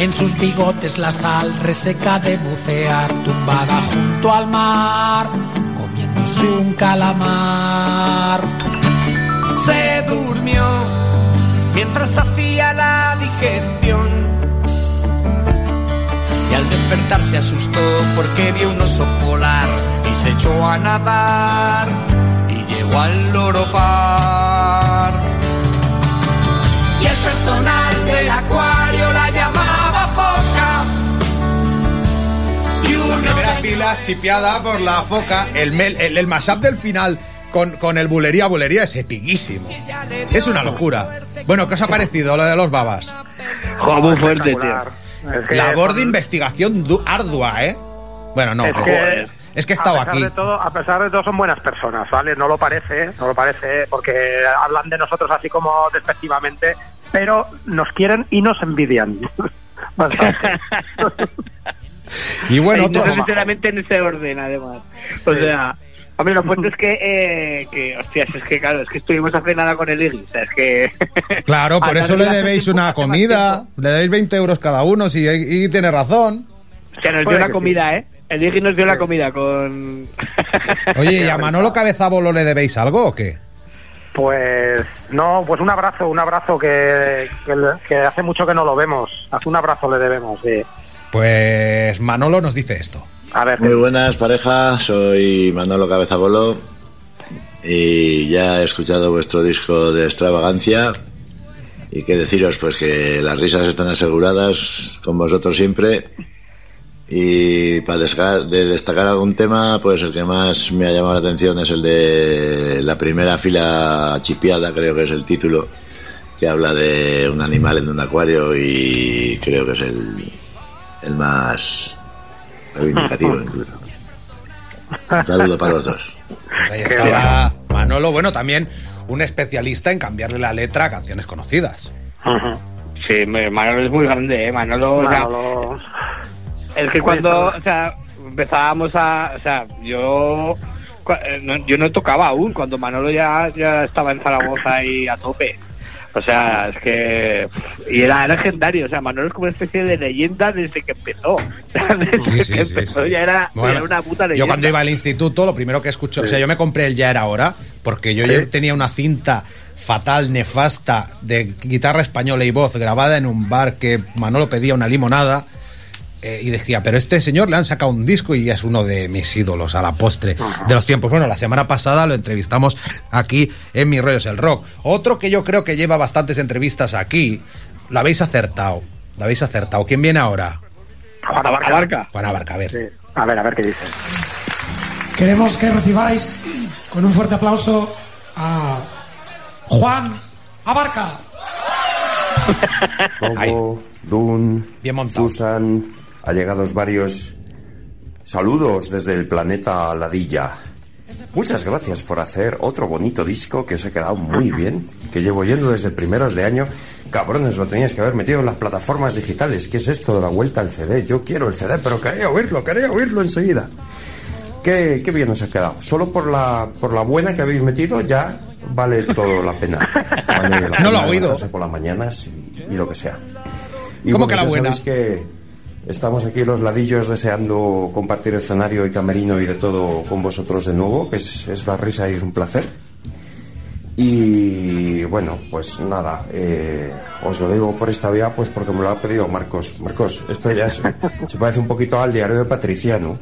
En sus bigotes la sal reseca de bucear, tumbada junto al mar, comiéndose un calamar. Se durmió mientras hacía la digestión. Y al despertar se asustó porque vio un oso polar y se echó a nadar y llegó al loro par. Y el personal uno Primera se- fila chipiada por la foca. El, mel- el, el mashup del final con, con el bulería bulería es epiquísimo. Es una locura. Bueno, ¿qué os ha parecido lo de los babas? Joder, muy fuerte, tío. Espectacular. Es que Labor de investigación du- ardua, ¿eh? Bueno, no, Es pero- que- es que he estado a pesar aquí. De todo, a pesar de todo son buenas personas, ¿vale? No lo parece, no lo parece, porque hablan de nosotros así como despectivamente, pero nos quieren y nos envidian. [laughs] Bastante. [laughs] Y bueno, otro... no sinceramente en ese orden, además. O sea, hombre, lo fuerte es que, eh, que, hostias, es que claro, es que estuvimos hace nada con el Iggy, o sea, es que... [laughs] Claro, por eso le debéis una comida. Le debéis 20 euros cada uno, si y tiene razón. O sea, nos dio que comida, ¿eh? El Iggy nos dio la comida con... [laughs] Oye, ¿y a Manolo Cabezabolo le debéis algo o qué? Pues no, pues un abrazo, un abrazo que, que, que hace mucho que no lo vemos. Hace un abrazo le debemos, sí. Pues Manolo nos dice esto. A ver, Muy buenas pareja, soy Manolo Cabezabolo y ya he escuchado vuestro disco de extravagancia. Y que deciros pues que las risas están aseguradas con vosotros siempre. Y para de destacar algún tema pues el que más me ha llamado la atención es el de la primera fila chipiada creo que es el título que habla de un animal en un acuario y creo que es el, el más reivindicativo [laughs] incluso. Un saludo para los dos. Pues ahí estaba Manolo, bueno, también un especialista en cambiarle la letra a canciones conocidas. Sí, Manolo es muy grande, ¿eh? Manolo... o sea, Manolo- Es que cuando, o sea, empezábamos a, o sea, yo, eh, no, yo no tocaba aún cuando Manolo ya, ya estaba en Zaragoza y a tope. O sea, es que. Y era legendario. O sea, Manolo es como una especie de leyenda desde que empezó. [laughs] Desde Sí, sí, que sí, empezó ya era, Bueno, era una puta leyenda. Yo cuando iba al instituto, lo primero que escucho, o sea, yo me compré el Ya era hora, porque yo ya tenía una cinta fatal, nefasta, de guitarra española y voz grabada en un bar que Manolo pedía una limonada. Eh, y decía, pero este señor le han sacado un disco y es uno de mis ídolos a la postre de los tiempos. Bueno, la semana pasada lo entrevistamos aquí en Mi Rollos el Rock. Otro que yo creo que lleva bastantes entrevistas aquí, lo habéis acertado. Lo habéis acertado. ¿Quién viene ahora? Juan Abarca. Juan Abarca, a ver. A ver, a ver qué dice. Queremos que recibáis con un fuerte aplauso a Juan Abarca. [laughs] Togo, Dun, Susan, allegados varios. Saludos desde el planeta Ladilla. Muchas gracias por hacer otro bonito disco que os ha quedado muy bien, que llevo yendo desde primeros de año. Cabrones, lo teníais que haber metido en las plataformas digitales. ¿Qué es esto de la vuelta al CD? Yo quiero el CD, pero quería oírlo, quería oírlo enseguida. Qué, qué bien os ha quedado. Solo por la, por la buena que habéis metido ya vale todo la pena. [laughs] Vale la No lo ha pena oído. por las mañanas y, y lo que sea. Y ¿Cómo bueno, que la buena? que estamos aquí los ladillos deseando compartir escenario y camerino y de todo con vosotros de nuevo, que es, es la risa y es un placer. Y bueno, pues nada, eh, os lo digo por esta vía, pues porque me lo ha pedido Marcos. Marcos, esto ya es- se parece un poquito al diario de Patriciano.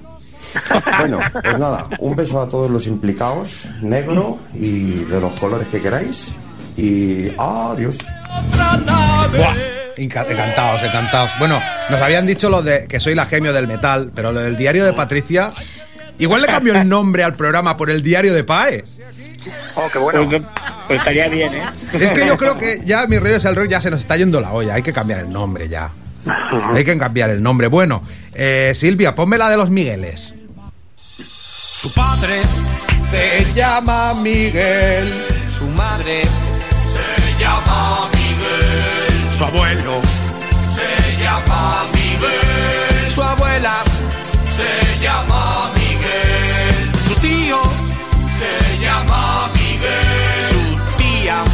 Bueno, pues nada, un beso a todos los implicados, negro y de los colores que queráis. Y adiós. Buah, encantados, encantados. Bueno, nos habían dicho lo de que soy la gemio del metal, pero lo del diario de Patricia. Igual le cambio el nombre al programa por el diario de Pae. Oh, qué bueno. Pues, pues estaría bien, ¿eh? Es que yo creo que ya mi rollo es el rock, ya se nos está yendo la olla. Hay que cambiar el nombre ya. Hay que cambiar el nombre. Bueno, eh, Silvia, ponme la de los Migueles. Su padre se llama Miguel. Su madre se llama Miguel. Su abuelo se llama Miguel. Su abuela se llama Miguel. Su tío se llama Miguel. Su tía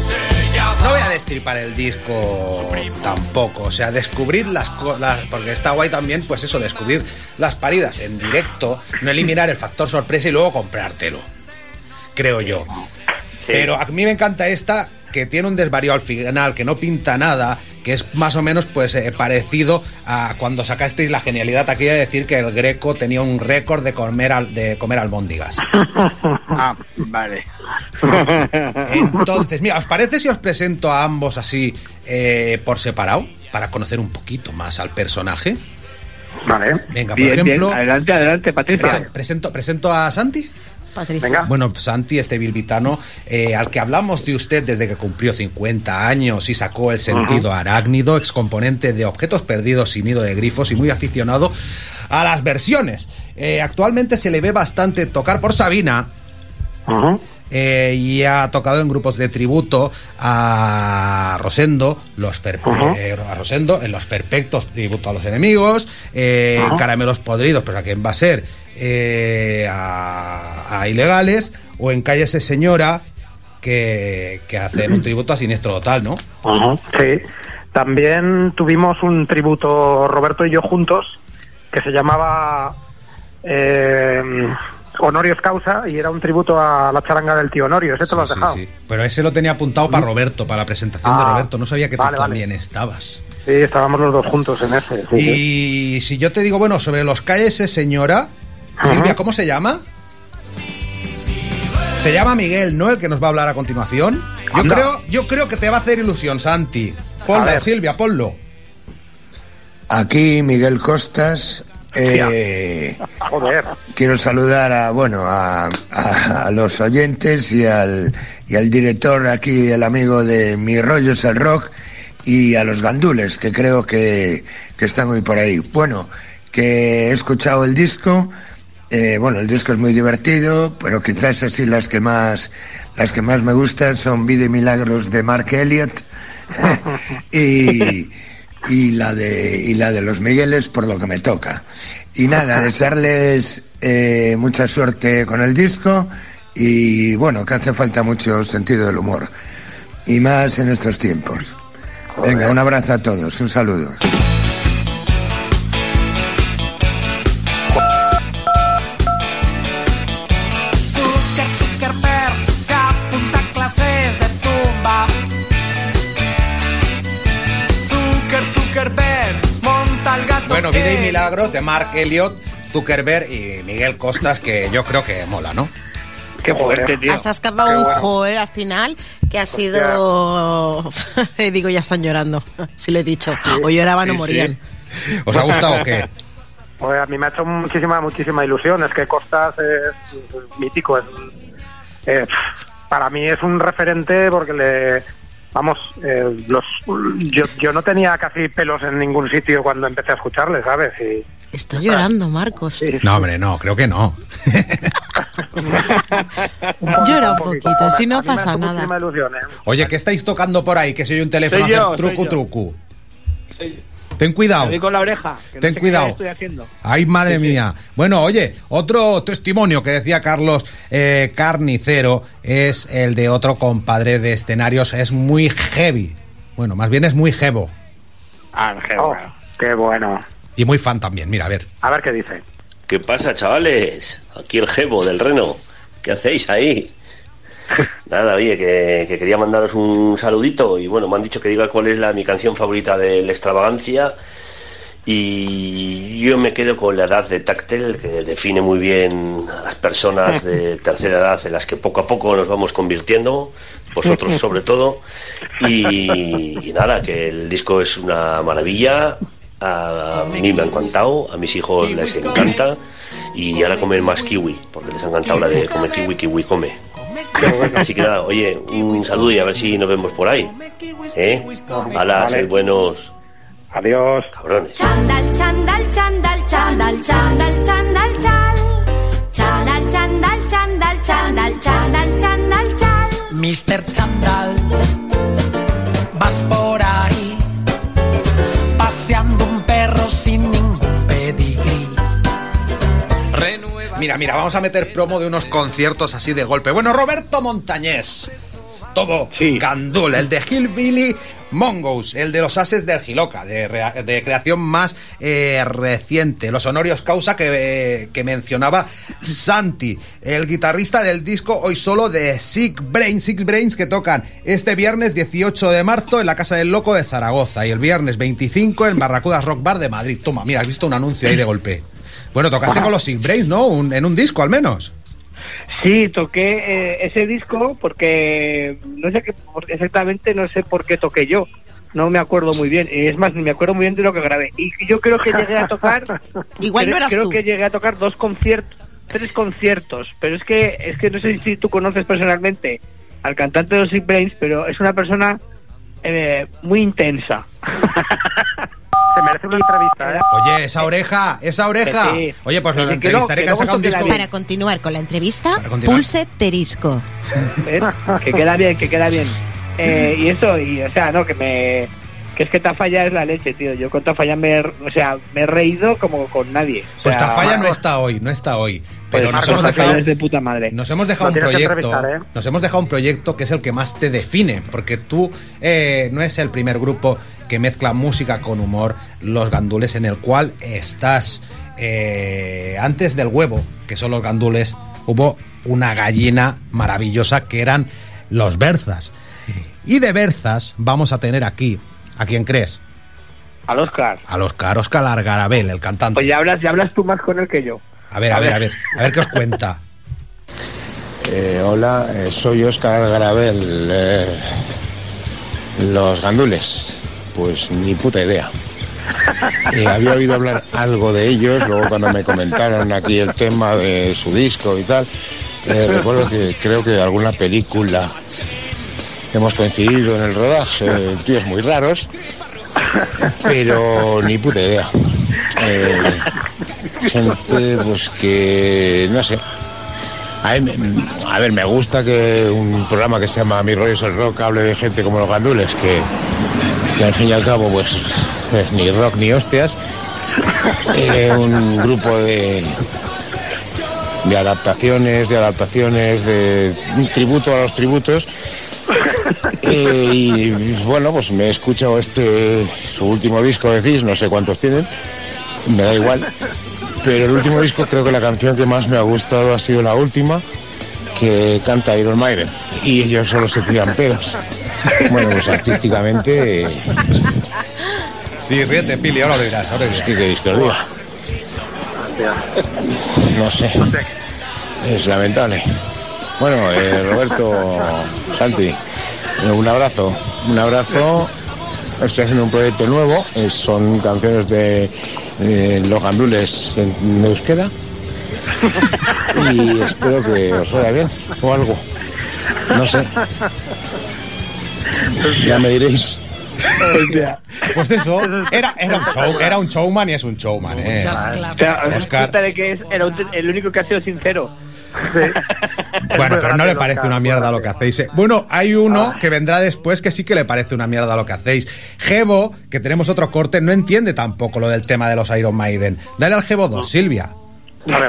se llama No voy a destripar el disco tampoco, o sea, descubrir las cosas, porque está guay también, pues eso, descubrir las paridas en directo, no eliminar el factor sorpresa y luego comprártelo, creo yo. Pero a mí me encanta esta, que tiene un desvarío al final, que no pinta nada, que es más o menos pues eh, parecido a cuando sacasteis la genialidad aquella de decir que el Greco tenía un récord de comer, al- de comer albóndigas. [laughs] Ah, vale. Entonces, mira, ¿os parece si os presento a ambos así eh, por separado? Para conocer un poquito más al personaje. Vale. Venga, por bien. ejemplo. Adelante, adelante, Patricia. presen- presento, presento a Santi. Patricia. Bueno, Santi, este bilbitano, eh, al que hablamos de usted desde que cumplió 50 años y sacó el sentido arácnido, excomponente de objetos perdidos sin nido de grifos y muy aficionado a las versiones. Eh, actualmente se le ve bastante tocar por Sabina. Eh, y ha tocado en grupos de tributo a Rosendo, los Fer- eh, a Rosendo, en los Perfectos tributo a los enemigos, eh. Caramelos podridos, pero a quién va a ser, eh, a, a ilegales, o en Cállese Señora, que, que hacen un tributo a Siniestro Total, ¿no? Sí. También tuvimos un tributo, Roberto y yo juntos, que se llamaba eh, Honorios Causa y era un tributo a la charanga del tío Honorio. ¿Ese te lo has Sí, dejado? sí. Pero ese lo tenía apuntado para Roberto, para la presentación de Ah, Roberto. No sabía que vale, tú vale. también estabas. Sí, estábamos los dos juntos en ese. sí, sí. Y si yo te digo, bueno, sobre los calles, señora, Silvia, ¿cómo se llama? Se llama Miguel, ¿no? El que nos va a hablar a continuación. Yo Anda. creo, yo creo que te va a hacer ilusión, Santi. Ponlo. Silvia, ponlo. Aquí Miguel Costas. Eh, Joder. quiero saludar a bueno a, a- a los oyentes y al, y al director aquí, el amigo de Mi Rollo es el Rock, y a los gandules, que creo que, que están hoy por ahí. Bueno, que he escuchado el disco. eh, bueno, el disco es muy divertido, pero quizás así las que más las que más me gustan son Vida y Milagros de Mark Elliott [laughs] y, y la de y la de los Migueles por lo que me toca. Y nada, desearles eh, mucha suerte con el disco y bueno, que hace falta mucho sentido del humor. y más en estos tiempos. Venga, un abrazo a todos, un saludo. De Mark Elliot, Zuckerberg y Miguel Costas, que yo creo que mola, ¿no? Qué fuerte, tío. Has escapado Qué un bueno. joder al final que ha sido. [laughs] Digo, ya están llorando. [laughs] Si lo he dicho. O lloraban o Sí, morían. ¿Os ha gustado o qué? [laughs] Pues a mí me ha hecho muchísima, muchísima ilusión. Es que Costas es, es mítico. Es, eh, para mí es un referente porque le. Vamos, eh, los, yo, yo no tenía casi pelos en ningún sitio cuando empecé a escucharle, ¿sabes? Y, Está llorando, Marcos. No, hombre, no, creo que no. [laughs] Llora un poquito, si no pasa nada. ¿eh? Oye, ¿qué estáis tocando por ahí? Que se oye un teléfono Soy yo, soy yo. truco. Ten cuidado. Le doy con la oreja. que no Ten sé cuidado. Qué estoy haciendo. Ay, madre mía. Bueno, oye, otro testimonio que decía Carlos eh, Carnicero es el de otro compadre de escenarios. Es muy heavy. Bueno, más bien es muy jevo. Oh, qué bueno. Y muy fan también. Mira, a ver. A ver qué dice. ¿Qué pasa, chavales? Aquí el Gebo del Reno. ¿Qué hacéis ahí? [laughs] Nada, oye, que, que quería mandaros un saludito y bueno, me han dicho que diga cuál es la, mi canción favorita de la extravagancia y yo me quedo con la edad de táctil que define muy bien a las personas de [laughs] tercera edad en las que poco a poco nos vamos convirtiendo, vosotros [laughs] sobre todo, y, y nada, que el disco es una maravilla, a mí me ha encantado, a mis hijos les encanta y ahora comen más kiwi, porque les ha encantado la de come kiwi, kiwi come. Así que nada, oye, un saludo y a ver si nos vemos por ahí. ¿Eh? Hala, Vale. sed buenos. Adiós. Cabrones. Chandal, chandal, chandal, chandal, chandal, chandal, Mira, mira, vamos a meter promo de unos conciertos así de golpe. Bueno, Roberto Montañés. Todo Gandul, el de Hillbilly Mongoose, el de los ases del Giloca, de, rea- de creación más eh, reciente. Los honorios causa que, eh, que mencionaba Santi, el guitarrista del disco hoy solo de Sick Brains, Six Brains que tocan este viernes 18 de marzo en la Casa del Loco de Zaragoza y el viernes 25 en Barracudas Rock Bar de Madrid. Toma, mira, has visto un anuncio ahí de golpe. Bueno, tocaste con los Sick Brains, ¿no? Un- en un disco al menos. Sí, toqué eh, ese disco porque no sé qué, por- exactamente, no sé por qué toqué yo. No me acuerdo muy bien. Y es más, ni me acuerdo muy bien de lo que grabé. Y yo creo que llegué a tocar. [laughs] Igual no creo, eras creo tú. que llegué a tocar dos conciertos, tres conciertos. Pero es que es que no sé si tú conoces personalmente al cantante de los Sick Brains, pero es una persona eh, muy intensa. [laughs] Se merece una entrevista, ¿eh? Oye, esa oreja, esa oreja. Sí. Oye, pues lo entrevistaré que que, sacado un disco. Para continuar con la entrevista, continuar. pulse Terisco. [laughs] ¿Eh? que queda bien, que queda bien. Eh, y eso, y o sea, no, que me. Que es que Tafalla es la leche, tío. Yo con Tafalla me, he- o sea, me he reído como con nadie. O Pues Tafalla no está hoy, no está hoy. Pues Pero nos Marcos hemos Tafalla dejado, es de puta madre. nos hemos dejado un proyecto. ¿eh? Nos hemos dejado un proyecto que es el que más te define, porque tú eh, no es el primer grupo que mezcla música con humor, los gandules, en el cual estás. eh, antes del huevo, que son los gandules, hubo una gallina maravillosa que eran los berzas. Y de berzas vamos a tener aquí, ¿a quién crees? Al Oscar. Al Oscar, Oscar Argarabel, el cantante. Ya hablas, ya hablas tú más con él que yo. A ver, a, A ver, ver. a ver, a ver qué os cuenta. [laughs] Eh, hola, eh, soy Óscar Garabel. eh, los gandules, pues ni puta idea. Eh, había oído hablar algo de ellos, luego cuando me comentaron aquí el tema de su disco y tal, eh, recuerdo que creo que alguna película hemos coincidido en el rodaje, tíos muy raros, pero ni puta idea. Eh, gente pues que no sé a, a ver me gusta que un programa que se llama Mi rollo es el rock hable de gente como los gandules que, que al fin y al cabo pues es ni rock ni hostias Eh, un grupo de de adaptaciones de adaptaciones de tributo a los tributos Eh, y bueno, pues me he escuchado este, su último disco, decís, no sé cuántos tienen, me da igual. Pero el último disco creo que la canción que más me ha gustado ha sido la última, que canta Iron Maiden. Y ellos solo se tiran pedos. Bueno, pues artísticamente... Sí, ríete, Pili, ahora lo dirás. Ahora lo Es que queréis que diga. No sé. Es lamentable. Bueno, eh, Roberto, Santi, un abrazo. Un abrazo. Estoy haciendo un proyecto nuevo. eh, son canciones de eh, los gandules en euskera. Y espero que os vaya bien o algo. No sé. Ya me diréis. Pues eso, era, era, un show, era un showman y es un showman, ¿eh? O sea, Oscar. cuenta de que es el único que ha sido sincero. Bueno, pero no le parece una mierda lo que hacéis. eh. Bueno, hay uno que vendrá después que sí que le parece una mierda lo que hacéis. Gebo, que tenemos otro corte, no entiende tampoco lo del tema de los Iron Maiden. Dale al Gebo 2, Silvia.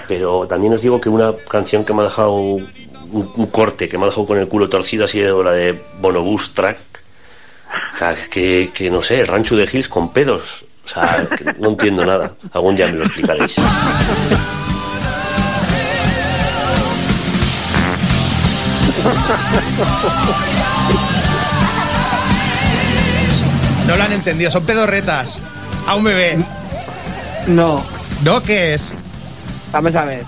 Pero también os digo que una canción que me ha dejado un, un corte, que me ha dejado con el culo torcido, ha sido la de Bonobus Track. O sea, es que, que no sé, el rancho de Hills con pedos. O sea, que no entiendo nada. Algún día me lo explicaréis. No lo han entendido, son pedorretas. A un bebé. No. ¿No? ¿Qué es? Vamos a ver.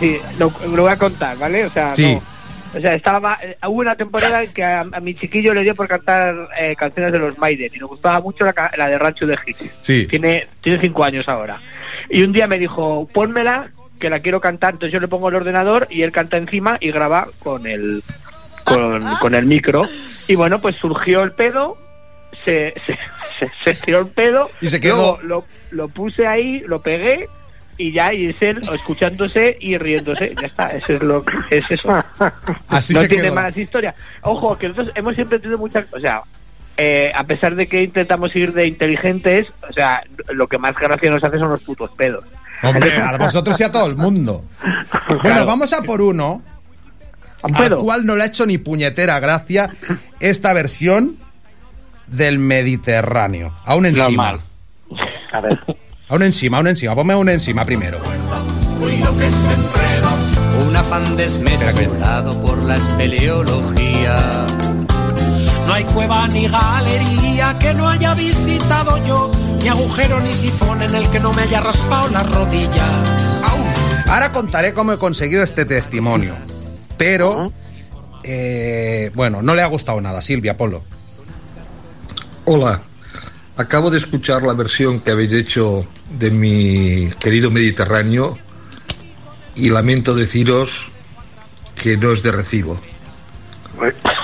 Sí, lo, lo voy a contar, ¿vale? O sea, Sí. no. O sea, estaba, eh, hubo una temporada en que a, a mi chiquillo le dio por cantar eh, canciones de los Maiden y le gustaba mucho la, la de Rancho de Hits. Sí. Tiene, tiene cinco años ahora. Y un día me dijo, pónmela, que la quiero cantar. Entonces yo le pongo el ordenador y él canta encima y graba con el, con, con el micro. Y bueno, pues surgió el pedo, se, se, [laughs] se, se tiró el pedo. Y se quedó. luego Lo, lo puse ahí, lo pegué y ya, y es él escuchándose y riéndose. Ya está, eso es lo que es eso. Así no se tiene quedó. más historia. Ojo, que nosotros hemos siempre tenido muchas. O sea, eh, a pesar de que intentamos ir de inteligentes, o sea, lo que más gracia nos hace son los putos pedos. Hombre, a vosotros y a todo el mundo. [laughs] Bueno, vamos a por uno. Al cual no le ha hecho ni puñetera gracia esta versión del Mediterráneo. A un encima. Normal. A ver. A un encima, a un encima. Ponme un encima primero. Que se enreda, un afán desmesurado por la espeleología. No hay cueva ni galería que no haya visitado yo, ni agujero ni sifón en el que no me haya raspado las rodillas. Ahora contaré cómo he conseguido este testimonio. Pero, eh, bueno, no le ha gustado nada. Silvia, Polo. Hola, acabo de escuchar la versión que habéis hecho de mi querido Mediterráneo y lamento deciros que no es de recibo.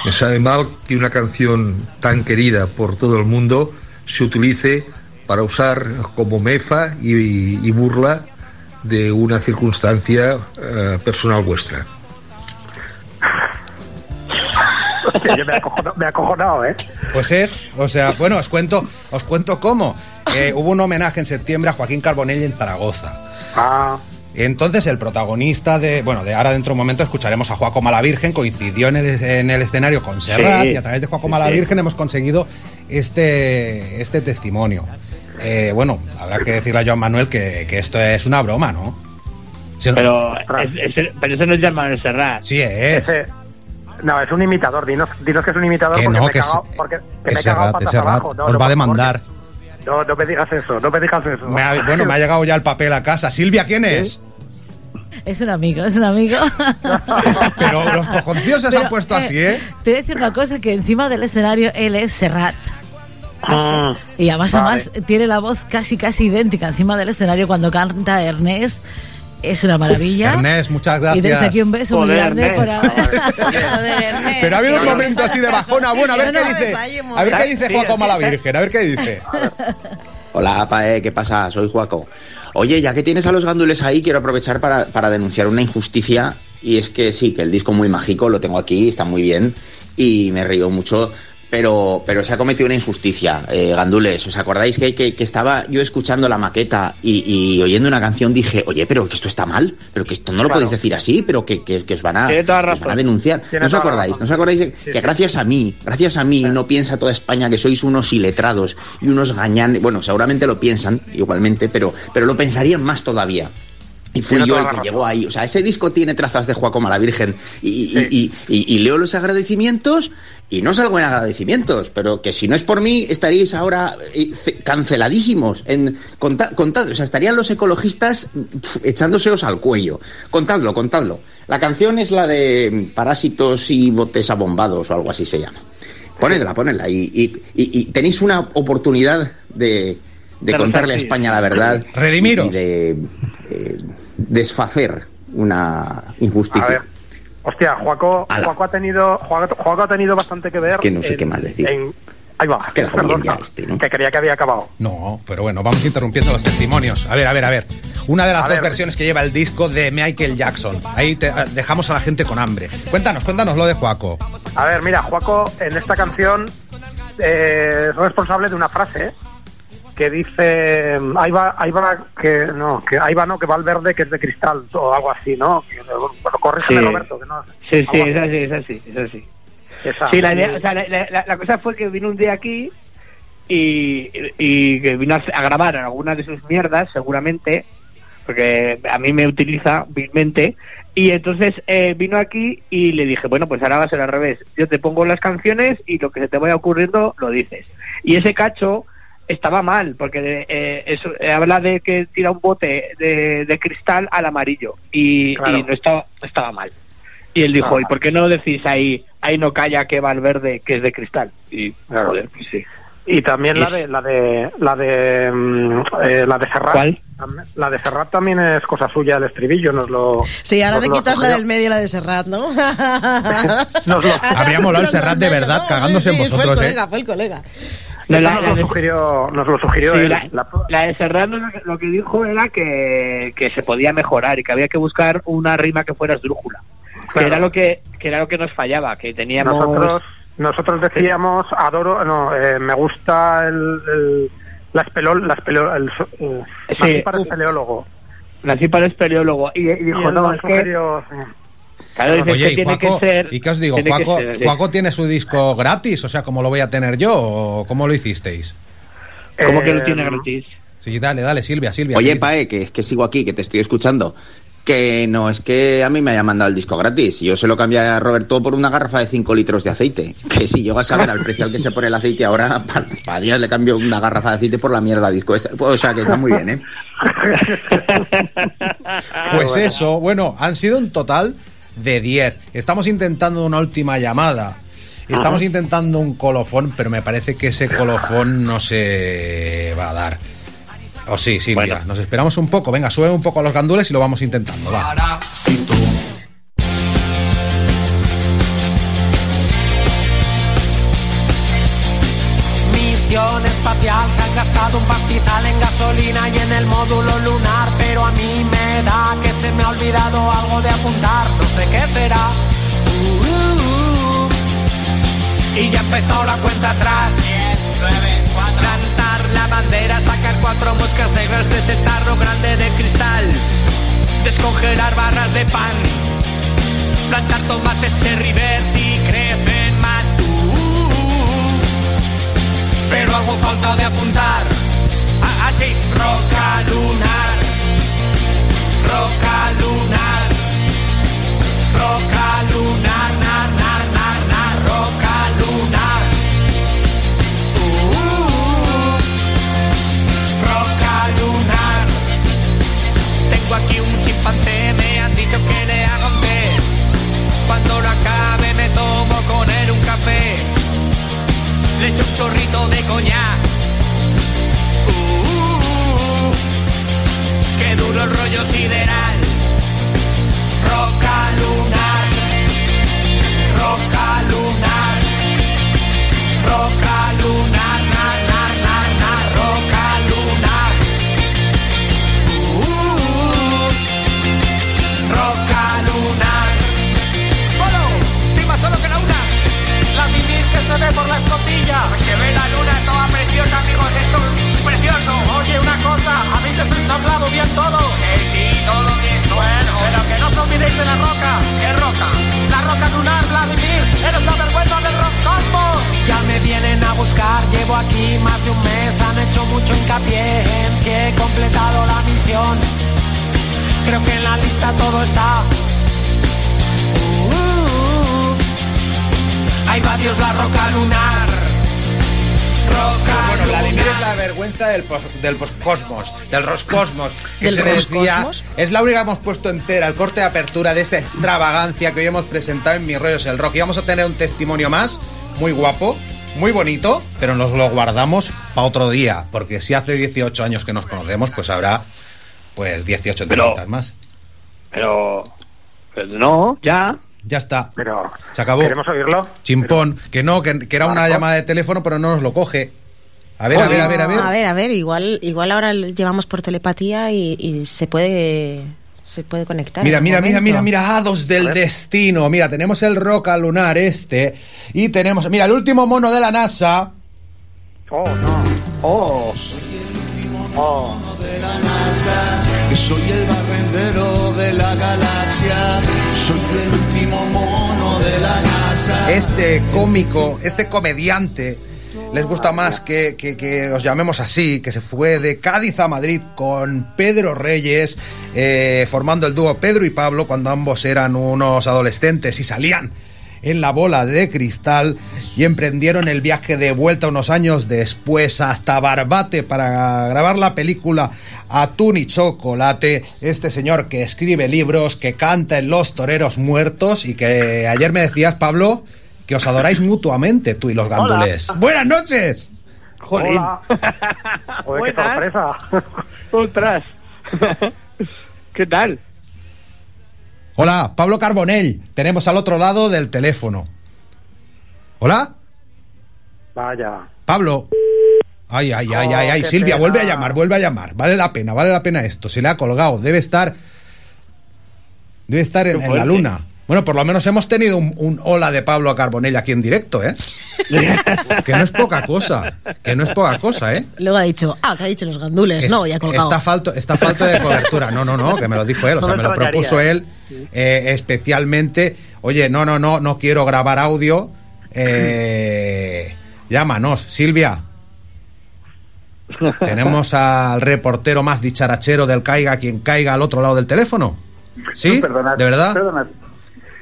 Me sabe mal que una canción tan querida por todo el mundo se utilice para usar como mefa y, burla de una circunstancia eh, personal vuestra. Yo me he acojonado, me he acojonado, ¿eh? Pues es, o sea, bueno, os cuento, os cuento cómo. Eh, hubo un homenaje en septiembre a Joaquín Carbonell en Zaragoza. Ah. Entonces el protagonista de, bueno, de ahora dentro de un momento escucharemos a Joaco Malavirgen, coincidió en el, en el escenario con Serrat Sí. y a través de Joaco Sí, Malavirgen hemos conseguido este, este testimonio. Eh, bueno, habrá que decirle a Joan Manuel que, que esto es una broma, ¿no? Si no- Pero, es- es- pero eso no es Manuel Serrat. Sí es. No, es un imitador. Dinos, dinos que es un imitador Que porque no, me he que es- cagado- porque que me es he cagado Serrat, patas es Serrat. abajo. No, Os no, va a demandar. No, no me digas eso, no me digas eso. Me ha- [laughs] bueno, me ha llegado ya el papel a casa. Silvia, ¿quién es? Es un amigo, es un amigo. [laughs] Pero los cojoncillos se Pero, han puesto así, ¿eh? Te voy a decir una cosa, que encima del escenario él es Serrat. Ah, Y además, vale. además tiene la voz casi casi idéntica encima del escenario cuando canta Ernest. Es una maravilla. Ernest, muchas Y desde gracias. aquí un beso muy grande por [laughs] Ernest. Pero ha habido un momento así de bajona. Bueno, a ver qué dice. A ver qué dice Juaco Malavirgen, a ver qué dice. [laughs] Hola, Pae, ¿qué pasa? Soy Juaco. Oye, ya que tienes a los gándules ahí, quiero aprovechar para, para denunciar una injusticia. Y es que sí, que el disco muy mágico lo tengo aquí, está muy bien. Y me río mucho pero, pero se ha cometido una injusticia, eh, Gandules. ¿Os acordáis que, que, que estaba yo escuchando la maqueta y, y oyendo una canción dije, oye, pero que esto está mal, pero que esto no lo Claro. podéis decir así, pero que, os, van a, os van denunciar? ¿No os acordáis? ¿No os acordáis de- que gracias a mí, gracias a mí, no piensa toda España que sois unos iletrados y unos gañanes? Bueno, seguramente lo piensan igualmente, pero, pero lo pensarían más todavía. Y fui yo el que razón. llegó ahí. O sea, ese disco tiene trazas de Juaco la Virgen. Y, y- y- y- y leo los agradecimientos y no salgo en agradecimientos. Pero que si no es por mí, estaríais ahora eh, ce- canceladísimos. En, conta- contad, o sea, estarían los ecologistas pf, echándoseos al cuello. Contadlo, contadlo. La canción es la de mm, Parásitos y botes abombados o algo así se llama. Ponedla, ponedla. Y, y- y- y tenéis una oportunidad de, contarle a. España la verdad. Redimiros. Y de eh, desfacer una A injusticia. ver. Hostia, Juaco, ha tenido Juaco, Juaco ha tenido bastante que ver. Es que no sé en- qué más decir. en- ahí va. Queda bien Perdón, ya este, ¿no? Que creía que había acabado. No, pero bueno, vamos interrumpiendo los testimonios. A ver, a ver, a ver. Una de las A dos ver. versiones que lleva el disco de Michael Jackson. Ahí te- ah, dejamos a la gente con hambre. Cuéntanos, cuéntanos lo de Juaco. A ver, mira, Juaco en esta canción eh, es responsable de una frase que dice ahí va, ahí va que no, que ahí va no, que va al verde que es de cristal o algo así, ¿no? Bueno, corrígeme Sí. Roberto, que no. Sí, sí, es así. así, es así, es así. Esa. Sí, la, idea- o sea, la, la- la cosa fue que vino un día aquí y, y que vino a, a grabar algunas de sus mierdas, seguramente, porque a mí me utiliza vilmente. Y entonces eh, vino aquí y le dije, bueno, pues ahora va a ser al revés. Yo te pongo las canciones y lo que se te vaya ocurriendo lo dices. Y ese cacho estaba mal, porque eh, eso, eh, habla de que tira un bote de, de cristal al amarillo y, Claro. y no estaba, estaba mal. Y él dijo, ¿y por qué no decís ahí, ahí no calla que va al verde, que es de cristal? Y, Claro. joder, pues sí. Y también la de la de la de mm, eh, la de Serrat. ¿Cuál? La de Serrat también es cosa suya el estribillo, nos lo Sí, ahora te quitas la del medio y la de Serrat, ¿no? [laughs] Nos lo- [laughs] Habría molado el Serrat de verdad, cagándose en Sí, vosotros, Fue el colega, fue el colega. No, la- nos, la lo de- sugirió, nos lo sugirió Sí, él. la, de Serrano lo que- dijo era que, que se podía mejorar y que había que buscar una rima que fuera esdrújula. Que era lo que, que era lo que nos fallaba, que teníamos Nosotros, nosotros decíamos, adoro, no, eh, me gusta el, el- la espelol, la espelol, el, eh, Sí. nací para espeleólogo. nací para espeleólogo y, y dijo, Y no, es que sí. Claro, Oye, que ¿y tiene Juaco, que ser ¿y qué os digo? tiene Juaco, ser, sí. Juaco tiene su disco gratis, o sea, ¿cómo lo voy a tener yo? ¿O cómo lo hicisteis? ¿Cómo que lo Eh, tiene gratis? Sí, dale, dale, Silvia, Silvia. Oye, ¿qué Pae, que es que sigo aquí, que te estoy escuchando. Que no, es que a mí me haya mandado el disco gratis. Yo se lo cambié a Roberto por una garrafa de 5 litros de aceite. Que si llego a saber al precio al que se pone el aceite ahora, [laughs] para días le cambio una garrafa de aceite por la mierda disco. esta. O sea, que está muy bien, ¿eh? Pues eso, bueno, han sido un total de 10. Estamos intentando una última llamada. Estamos intentando un colofón, pero me parece que ese colofón no se va a dar. O sí, Silvia, nos esperamos un poco. Venga, sube un poco los gandules y lo vamos intentando. Va. Misión espacial, se han gastado un pastizal en gasolina y en el módulo lunar, pero a mí que se me ha olvidado algo de apuntar, no sé qué será. Uh. Y ya empezó la cuenta atrás. Plantar la bandera, sacar cuatro moscas negras de ese tarro grande de cristal. Descongelar barras de pan. Plantar tomates cherry ver si crecen más. Uh, pero hago falta de apuntar. Ah, Así, roca lunar. Roca lunar. Roca lunar, na, na, na, na, roca lunar. Uh, roca lunar. Tengo aquí un chimpancé, me han dicho que le haga un test. Cuando lo acabe me tomo con él un café. Le echo un chorrito de coñac. Qué duro el rollo sideral. Roca lunar. Roca lunar. Roca lunar, muy bien todo. Eh, sí, todo bien. Bueno, pero que no os olvidéis de la roca. ¿Qué roca? La roca lunar, Vladimir. Eres la vergüenza del Roscosmos. Ya me vienen a buscar, llevo aquí más de un mes. Han hecho mucho hincapié en si he completado la misión. Creo que en la lista todo está. Uh, uh, uh. Ahí va Dios la roca lunar. Bueno, Vladimir lunar. es la vergüenza del, pos- del poscosmos, del roscosmos, que ¿Del se decía. roscosmos? Es la única que hemos puesto entera, el corte de apertura de esta extravagancia que hoy hemos presentado en Mi Rollo es el Rock. Y vamos a tener un testimonio más, muy guapo, muy bonito, pero nos lo guardamos para otro día, porque si hace 18 años que nos conocemos, pues habrá pues 18 Pero- entrevistas más. Pero. pues no, ya. Ya está. Pero. Se acabó. ¿Queremos oírlo? Chimpón, que no, que, que era una llamada de teléfono, pero no nos lo coge. A ver, a ver, a ver, a ver. A ver, a ver, igual, igual ahora lo llevamos por telepatía y, y se puede se puede conectar. Mira, mira, mira, mira, mira, hados del destino. Mira, tenemos el roca lunar este y tenemos, mira, el último mono de la NASA. Oh, no. Oh. de la NASA, soy el barrendero de la galaxia, soy el último mono de la NASA. Este cómico, este comediante, les gusta más que, que- que os llamemos así, que se fue de Cádiz a Madrid con Pedro Reyes, eh, formando el dúo Pedro y Pablo cuando ambos eran unos adolescentes y salían en la bola de cristal y emprendieron el viaje de vuelta unos años después hasta Barbate para grabar la película Atún y Chocolate. Este señor que escribe libros, que canta en Los Toreros Muertos y que ayer me decías, Pablo, que os adoráis mutuamente, tú y los gandules. ¡Buenas noches! Jolín. Hola. [laughs] Joder, qué sorpresa. Ostras. [laughs] ¿Qué tal? Hola, Pablo Carbonell. Tenemos al otro lado del teléfono. ¿Hola? Vaya. Pablo. Ay, ay, ay, ay, ay. qué Silvia, pena. vuelve a llamar, vuelve a llamar. Vale la pena, vale la pena esto. Se le ha colgado. Debe estar. Debe estar en, la luna. Bueno, por lo menos hemos tenido un, un hola de Pablo Carbonell aquí en directo, ¿eh? [laughs] que no es poca cosa. Que no es poca cosa, ¿eh? Luego ha dicho, ah, que ha dicho los gandules. Es- no, ya ha colgado. Está falto, está falta de cobertura. No, no, no, que me lo dijo él. O sea, me lo propuso él eh, especialmente. Oye, no, no, no, no quiero grabar audio. Eh, llámanos, Silvia. [laughs] Tenemos al reportero más dicharachero del Caiga, quien caiga al otro lado del teléfono. ¿Sí? Perdonad, ¿De verdad? perdonad.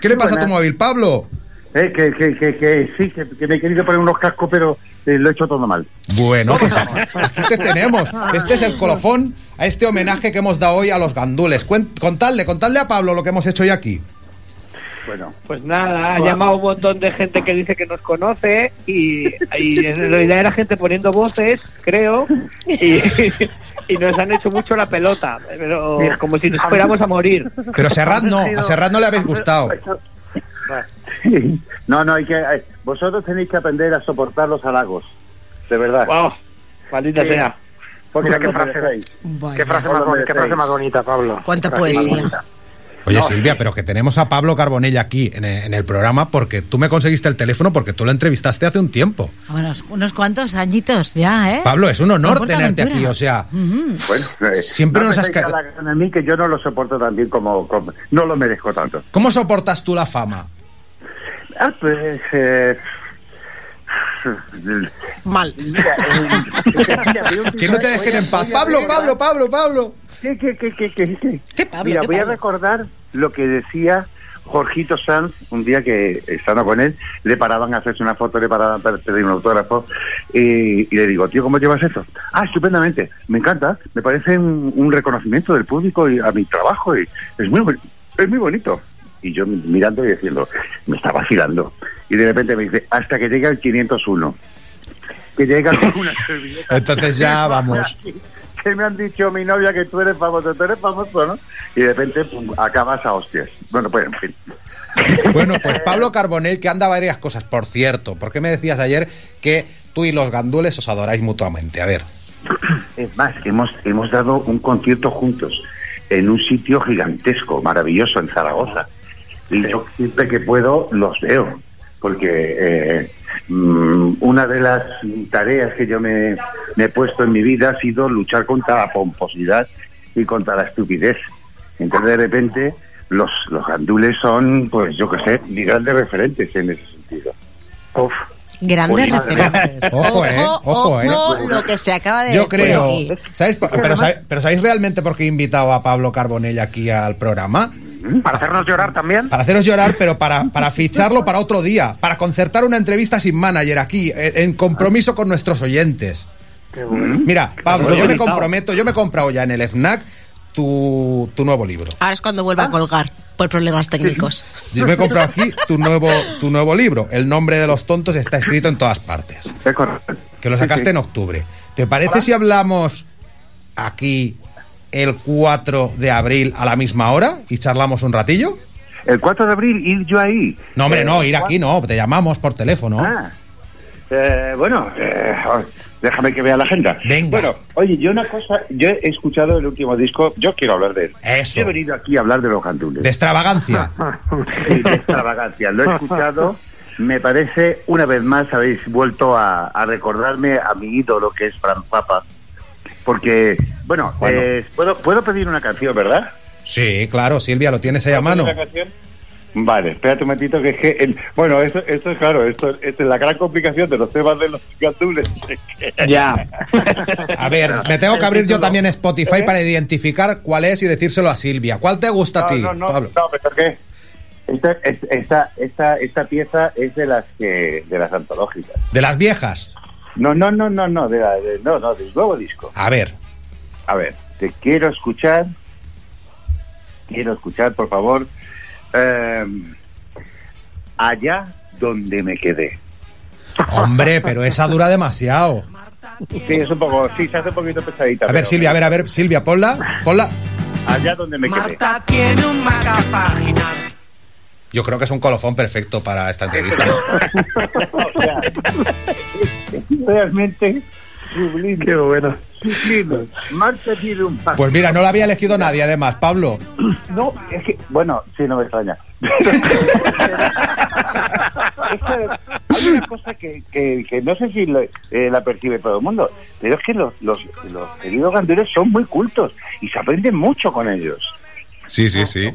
¿Qué le pasa a tu móvil, Pablo? Eh, que, que, que, que sí, que, me he querido poner unos cascos, pero eh, lo he hecho todo mal. Bueno, pues aquí te tenemos. Este es el [laughs] colofón a este homenaje que hemos dado hoy a los gandules. Cuen- Contadle, contadle a Pablo lo que hemos hecho hoy aquí. Bueno, Pues nada, ha llamado un montón de gente que dice que nos conoce y, y en realidad era gente poniendo voces, creo, y, y nos han hecho mucho la pelota, pero Mira, como si nos fuéramos a morir. Pero a Serrat no, a Serrat no le habéis gustado. No, no, hay que. hay- vosotros tenéis que aprender a soportar los halagos. De verdad. Wow, maldita Sí. sea. Mira qué frase. Vaya. qué frase, más, boni- qué frase más bonita, Pablo. Cuánta poesía. bonita. Oye, Silvia, pero que tenemos a Pablo Carbonell aquí en el, en el programa porque tú me conseguiste el teléfono porque tú lo entrevistaste hace un tiempo. Bueno, unos cuantos añitos ya, ¿eh? Pablo, es un honor tenerte aquí, o sea. Bueno, eh, Siempre no nos has estáis ca- halagando a mí que yo no lo soporto tan bien como, como- No lo merezco tanto. ¿cómo soportas tú la fama? Ah, pues. Eh, Mal. mira, eh, [laughs] mira, Que no te dejen en paz. Pablo, Pablo, Pablo, Pablo. ¿Qué, qué, qué, qué, qué, qué? ¿Qué Pablo? Mira, ¿Qué voy a recordar lo que decía Jorgito Sanz un día que, estando con él, le paraban a hacerse una foto, le paraban para pedir un autógrafo, y, y le digo, tío, ¿cómo llevas eso? Ah, estupendamente, me encanta, me parece un, un reconocimiento del público y a mi trabajo, y es muy, es muy bonito. Y yo mirando y diciendo, me está vacilando. Y de repente me dice, hasta que llegue al 501. Que llega con una [laughs] servilleta. Entonces ya [laughs] vamos. Que me han dicho mi novia que tú eres famoso, tú eres famoso, ¿no? Y de repente pum, acabas a hostias. Bueno, pues en fin. Bueno, pues [laughs] Pablo Carbonell, que anda varias cosas, por cierto. ¿Por qué me decías ayer que tú y los gandules os adoráis mutuamente? A ver. Es más, hemos, hemos dado un concierto juntos en un sitio gigantesco, maravilloso, en Zaragoza. Y yo siempre que puedo los veo, porque eh, mm, una de las tareas que yo me, me he puesto en mi vida ha sido luchar contra la pomposidad y contra la estupidez. Entonces, de repente, los, los gandules son, pues yo qué sé, mis grandes referentes en ese sentido. Uf. Grandes Pues, referentes. Ojo, eh, ojo, eh. lo que se acaba de Yo decir creo. aquí. ¿sabéis, por- pero, sabéis, pero ¿sabéis realmente por qué he invitado a Pablo Carbonell aquí al programa? Para hacernos llorar también. Para haceros llorar, pero para, para ficharlo para otro día. Para concertar una entrevista sin manager aquí, en, en compromiso con nuestros oyentes. Mira, Pablo, yo me comprometo, yo me he comprado ya en el FNAC tu, tu nuevo libro. Ahora es cuando vuelva a colgar por problemas técnicos. Yo me he comprado aquí tu nuevo, tu nuevo libro. El nombre de los tontos está escrito en todas partes. Que lo sacaste en octubre. ¿Te parece si hablamos aquí el 4 de abril a la misma hora y charlamos un ratillo? El 4 de abril, ir yo ahí. No, hombre, Eh, no, ir aquí no, te llamamos por teléfono. Ah. Eh, bueno, eh, déjame que vea la agenda. Bueno, oye, yo una cosa, yo he escuchado el último disco, yo quiero hablar de él. Eso. He venido aquí a hablar de los gandules. De extravagancia. [laughs] Sí, de extravagancia. Lo he escuchado. Me parece, una vez más, habéis vuelto a, a recordarme a mi ídolo, que es Fran Papa. Porque, bueno, eh, ¿puedo, puedo pedir una canción, ¿verdad? Sí, claro, Silvia, lo tienes ahí a mano. ¿Puedo pedir una canción? Vale, espérate un momentito, que es que... el- bueno, esto, esto es claro, esto, esto es la gran complicación de los temas de los gandules. [laughs] Ya. [laughs] A ver, me tengo que abrir yo también Spotify para identificar cuál es y decírselo a Silvia. ¿Cuál te gusta a ti, No, no, no, Pablo? no, pero ¿qué? Esta, es- esta, esta, esta pieza es de las que de las antológicas. De las viejas. No, no, no, no, no, de la, de- no, no, del nuevo disco. A ver. A ver, te quiero escuchar. Quiero escuchar, por favor. eh, allá donde me quedé. Hombre, pero esa dura demasiado. Sí, es un poco, sí, se hace un poquito pesadita. A ver, pero- Silvia, a ver, a ver, Silvia, ponla, ponla. Allá donde me quedé. Marta tiene un marcapáginas. Yo creo que es un colofón perfecto para esta entrevista. [laughs] O sea, realmente sublime. Qué bueno. Sublime. Marta tiene un paso. Pues mira, no la había elegido nadie, además, Pablo. No, es que, bueno, sí, no me extraña. [laughs] Es que hay una cosa que, que, que no sé si lo- eh, la percibe todo el mundo, pero es que los, los, los queridos gandules son muy cultos y se aprende mucho con ellos. Sí, sí, sí.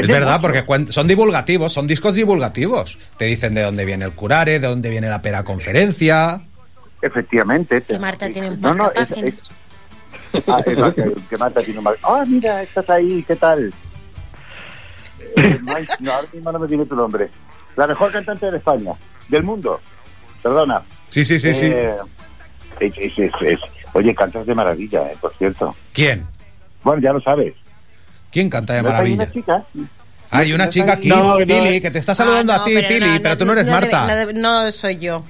Es verdad, porque son divulgativos, son discos divulgativos. Te dicen de dónde viene el curare, de dónde viene la pera conferencia. Efectivamente. Que Marta tiene un No, no, es, ah, es que, que Marta tiene un Ah, mira, estás ahí, ¿qué tal? Eh, no, ahora mismo no me tiene tu nombre. La mejor cantante de España, del mundo. Perdona. Sí, sí, sí, sí. Eh, es- es- es- es- Oye, cantas de maravilla, eh, por cierto. ¿Quién? Bueno, ya lo sabes. ¿Quién canta de ¿No hay maravilla? Hay una chica aquí, No, no. Pili, que te está saludando Ah, a ti, pero Pili, no, pero tú no eres Marta. no debe- no soy yo.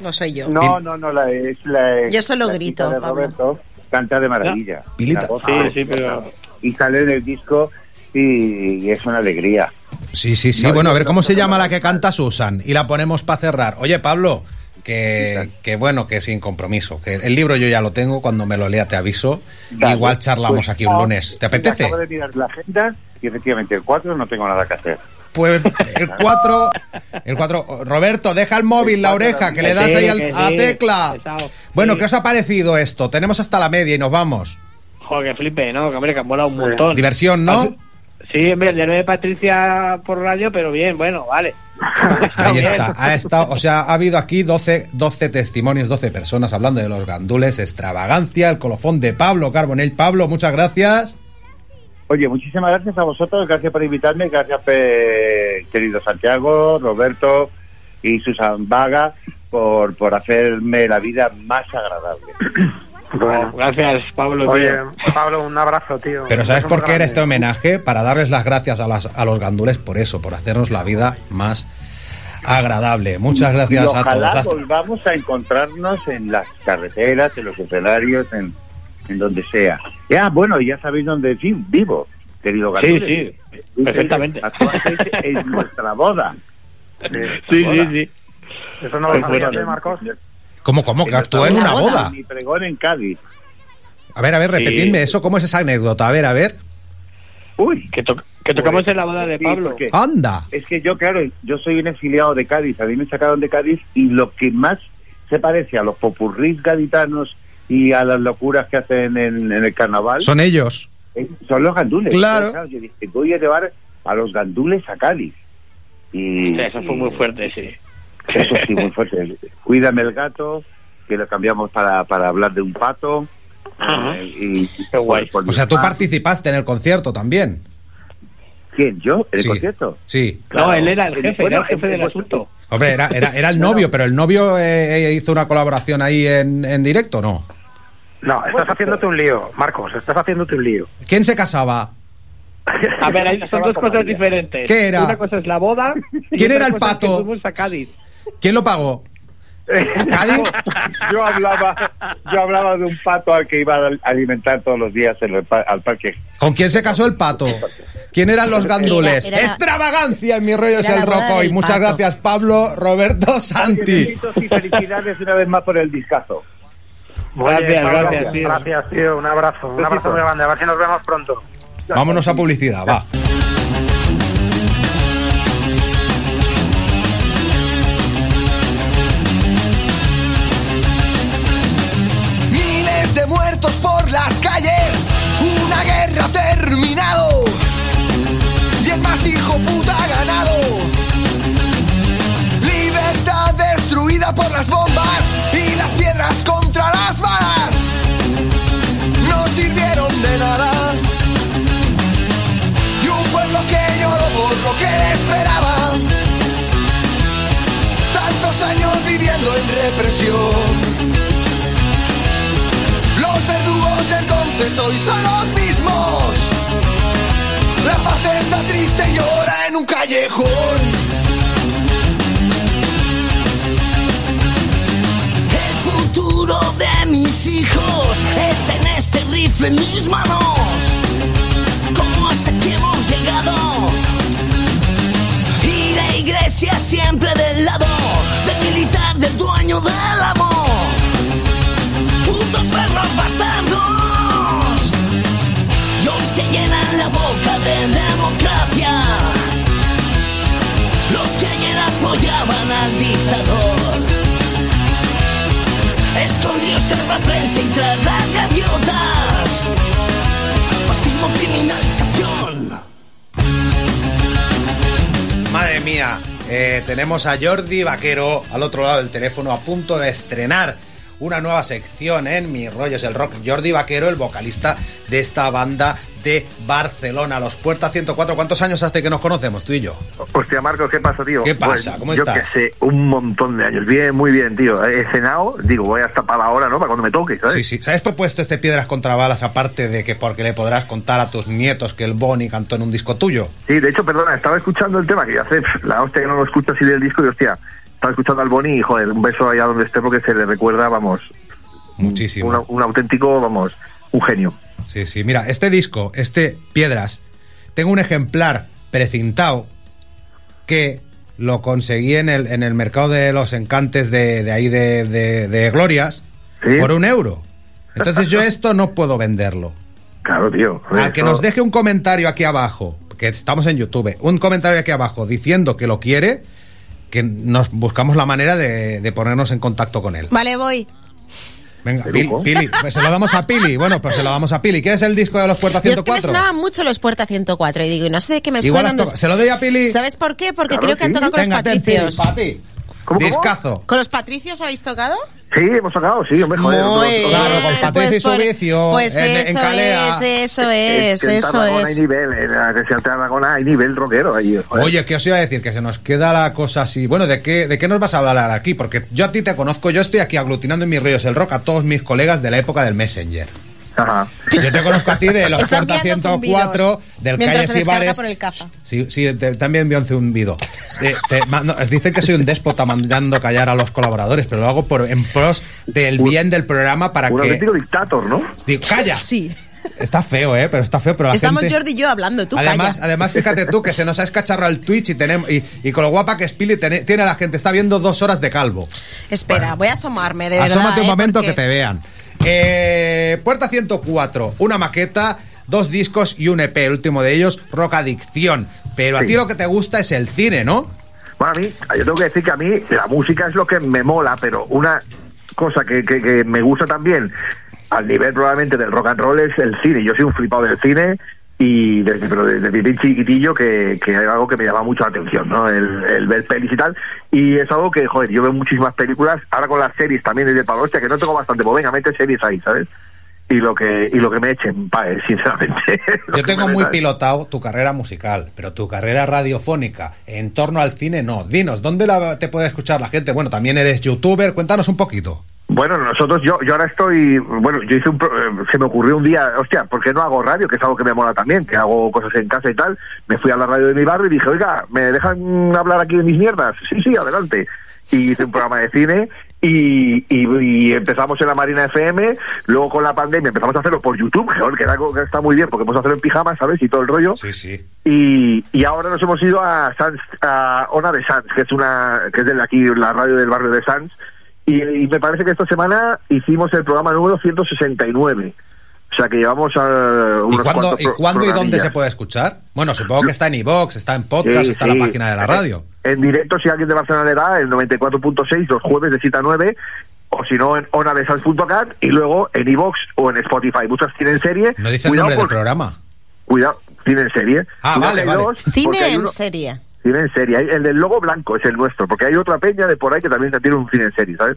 No soy yo. No, no, no, la, es la. Yo solo la grito, chica de Pablo. Roberto canta de maravilla. Pilita. Voz Sí, preciosa. sí, pero- Y sale en el disco y, y es una alegría. Sí, sí, sí. No, bueno, a ver no- cómo se no- llama la que canta Susan y la ponemos para cerrar. Oye, Pablo, que, que bueno, que sin compromiso. Que el libro yo ya lo tengo, cuando me lo lea te aviso. Dale. Igual charlamos Pues, aquí un lunes. ¿Te apetece? Acabo de mirar la agenda y efectivamente el 4 no tengo nada que hacer. Pues [laughs] el 4, el 4, Roberto, deja el móvil, la oreja, que le das ahí al- a tecla. Bueno. ¿qué os ha parecido esto? Tenemos hasta la media y nos vamos. Joder, que flipe, ¿no? Que hombre, que han un montón. Diversión, ¿no? Sí, hombre, el de Patricia por radio, pero bien, bueno, vale. [laughs] Ahí está, ha estado, o sea, ha habido aquí 12, 12 testimonios, 12 personas hablando de los gandules, extravagancia, el colofón de Pablo Carbonell. Pablo, muchas gracias. Oye, muchísimas gracias a vosotros, gracias por invitarme, gracias pe- querido Santiago, Roberto y Susan Vaga por, por hacerme la vida más agradable. Bueno, gracias, Pablo. Oye, tío. Pablo, un abrazo, tío. Pero ¿sabes por qué era este homenaje? Para darles las gracias a, las- a los gandules por eso, por hacernos la vida más agradable. Muchas gracias y a todos. ojalá Hasta- volvamos a encontrarnos en las carreteras, en los escenarios, en, en donde sea. Ya, bueno, ya sabéis dónde vi- vivo, querido Sí, Gandules. sí, perfectamente. Actualmente en [laughs] nuestra boda. Sí, sí, sí. Eso no Pues lo sabías, bueno, ¿eh, Marcos? ¿Cómo, cómo? Que actuó en una boda. Mi pregón en Cádiz. A ver, a ver, repetidme eso. ¿Cómo es esa anécdota? A ver, a ver. Uy. Que, to- que tocamos en la boda de Sí, Pablo. porque Anda. Es que yo, claro, yo soy un exiliado de Cádiz. A mí me sacaron de Cádiz y lo que más se parece a los popurrís gaditanos y a las locuras que hacen en, en el carnaval Son ellos. Es- son los gandules. Claro. Yo dije, voy a llevar a los gandules a Cádiz. Y, Eso fue muy fuerte, sí. Eso sí, muy fuerte. Cuídame el gato, que lo cambiamos para, para hablar de un pato. eh, y, por- por O sea, tú participaste en el concierto también. ¿Quién? ¿Yo? ¿En el Sí. concierto? Sí. No, él era el jefe, Bueno, era el jefe del asunto. Hombre, era, era, era el novio, pero el novio eh, eh, hizo una colaboración ahí en, en directo, ¿no? No, estás haciéndote un lío, Marcos, estás haciéndote un lío. ¿Quién se casaba? A ver, son dos cosas diferentes. ¿Qué era? Una cosa es la boda. y ¿Quién otra era el cosa es que pato? fuimos a Cádiz. ¿Quién lo pagó? ¿Cádiz? [laughs] yo hablaba yo hablaba de un pato al que iba a alimentar todos los días en el al parque. ¿Con quién se casó el pato? ¿Quién eran los gandules? Era- era- Extravagancia en mi rollo es el hoy. del Muchas pato. gracias, Pablo Roberto Santi. Y felicidades una vez más por el discazo. Pablo, gracias, tío. Gracias, tío. Un abrazo, un abrazo muy grande. A ver si nos vemos pronto. Vámonos a publicidad, va. Por las calles, una guerra terminado y el más hijo puta ganado. Libertad destruida por las bombas y las piedras contra las balas no sirvieron de nada. Y un pueblo que lloró por lo que esperaba. Tantos años viviendo en represión. De entonces hoy son los mismos. La paz triste llora en un callejón. El futuro de mis hijos está en este rifle en mis manos. Como hasta aquí hemos llegado. Y la iglesia siempre del lado del militar, del dueño del amor. Boca de democracia. Los que ayer apoyaban al dictador. Escondidos tras la prensa y tras las gaviotas. Fascismo, criminalización. Madre mía, eh, tenemos a Jordi Vaquero al otro lado del teléfono a punto de estrenar una nueva sección en Mi Rollo es el Rock. Jordi Vaquero, el vocalista de esta banda de Barcelona, Los Puerta 104. ¿Cuántos años hace que nos conocemos, tú y yo? Hostia, Marcos, ¿qué pasa, tío? ¿Qué pasa? Pues, ¿Cómo yo estás? que sé, un montón de años. Bien, muy bien, tío. He cenado, digo, voy hasta para ahora, ¿no? Para cuando me toque, ¿sabes? Sí, sí. ¿Sabes por qué he puesto este Piedras contra Balas aparte de que porque le podrás contar a tus nietos que el Boni cantó en un disco tuyo? Sí, de hecho, perdona, estaba escuchando el tema, que ya pf, la hostia que no lo escucho así del disco, y hostia, estaba escuchando al Boni y, joder, un beso allá donde esté porque se le recuerda, vamos, Muchísimo. un auténtico, vamos, un genio. Sí, sí. Mira, este disco, este Piedras, tengo un ejemplar precintado que lo conseguí en el, en el mercado de los encantes de, de ahí de, de- de Glorias por un euro. Entonces yo esto no puedo venderlo. Claro, tío. Al que nos deje un comentario aquí abajo, que estamos en YouTube, un comentario aquí abajo diciendo que lo quiere, que nos buscamos la manera de, de ponernos en contacto con él. Vale, voy. Venga, Pili, Pili, pues se lo damos a Pili. Bueno, pues se lo damos a Pili. ¿Qué es el disco de los Puerta Yo es que me 104? sonaban mucho los Puerta 104 y digo, y no sé de qué me Igual suenan. ¿Se lo doy a Pili? ¿Sabes por qué? Porque Claro, creo que han tocado con Venga, los ten, Pili, ti. Discazo. ¿Con los patricios habéis tocado? Sí, hemos sacado, sí, hombre, joder. Muy bien. Claro, con Patricio y por- Subicio, Pues en- en eso Calea. es, eso Es es, que en eso es. hay nivel, en la que Tarragona hay nivel rockero ahí. joder. Oye, ¿qué os iba a decir? Que se nos queda la cosa así. Bueno, ¿de qué, ¿de qué nos vas a hablar aquí? Porque yo a ti te conozco, yo estoy aquí aglutinando en mis rollos el rock a todos mis colegas de la época del Messenger. Ajá. Yo te conozco a ti de los Están Puerta enviando 104, zumbidos del mientras Calles y descarga Bares. por el caza. Sí, sí, te- también envío un zumbido. Te- te mando- dicen que soy un déspota mandando callar a los colaboradores, pero lo hago por, en pros del bien del programa para Un que... auténtico dictator, ¿no? Digo, ¡Calla! Sí. Está feo, ¿eh? Pero está feo, pero la Estamos gente... Jordi y yo hablando, tú además, calla. además, fíjate tú que se nos ha escacharrado el Twitch y tenemos y, y con lo guapa que es Pili tiene, tiene la gente, está viendo dos horas de calvo. Espera, voy a asomarme, de verdad. Asómate un ¿eh? momento Porque- que te vean. Eh, Puerta 104, una maqueta, dos discos y un EP, el último de ellos, Rock Adicción. Pero a ti lo que te gusta es el cine, ¿no? Bueno, a mí, yo tengo que decir que a mí la música es lo que me mola, pero una cosa que, que- que me gusta también, al nivel probablemente del rock and roll es el cine. Yo soy un flipado del cine y desde, pero desde bien chiquitillo que, que hay algo que me llama mucho la atención, ¿no? El, el ver pelis y tal. Y es algo que, joder, yo veo muchísimas películas, ahora con las series también desde para hostia, que no tengo bastante, pues venga, mete series ahí, ¿sabes? Y lo que, y lo que me echen, pague, sinceramente. [laughs] Lo Yo tengo muy pilotado tu carrera musical, pero tu carrera radiofónica en torno al cine no. Dinos, ¿dónde la- te puede escuchar la gente? Bueno, también eres youtuber, cuéntanos un poquito. Bueno, nosotros, yo, yo ahora estoy, bueno, yo hice un, pro- eh, se me ocurrió un día, hostia, ¿por qué no hago radio? Que es algo que me mola también, que hago cosas en casa y tal. Me fui a la radio de mi barrio y dije, oiga, ¿me dejan hablar aquí de mis mierdas? Sí, sí, adelante. Y hice un programa de cine y, y- y empezamos en la Marina FM, luego con la pandemia empezamos a hacerlo por YouTube, que, era algo que está muy bien, porque podemos hacerlo en pijama, ¿sabes? Y todo el rollo. Sí, sí. Y, y ahora nos hemos ido a Sans, a Ona de Sans, que es una que es de aquí, la radio del barrio de Sans. Y, y me parece que esta semana hicimos el programa número 169. O sea que llevamos a ¿Y unos cuándo, cuantos ¿y, cuándo y dónde se puede escuchar? Bueno, supongo que está en iVox, está en podcast, Sí, está en sí. la página de la radio. En directo, si alguien de Barcelona le da, el 94.6, los jueves de cita 9, o si no, en onadesans.cat, y luego en iVox o en Spotify. Muchas tienen serie. No dice el Cuidado nombre del porque- programa. Cuidado, tienen serie. Ah, Cuidado vale, vale. Cine en uno- serie. Cine en serie. Hay- El del logo blanco es el nuestro, porque hay otra peña de por ahí que también tiene un cine en serie, ¿sabes?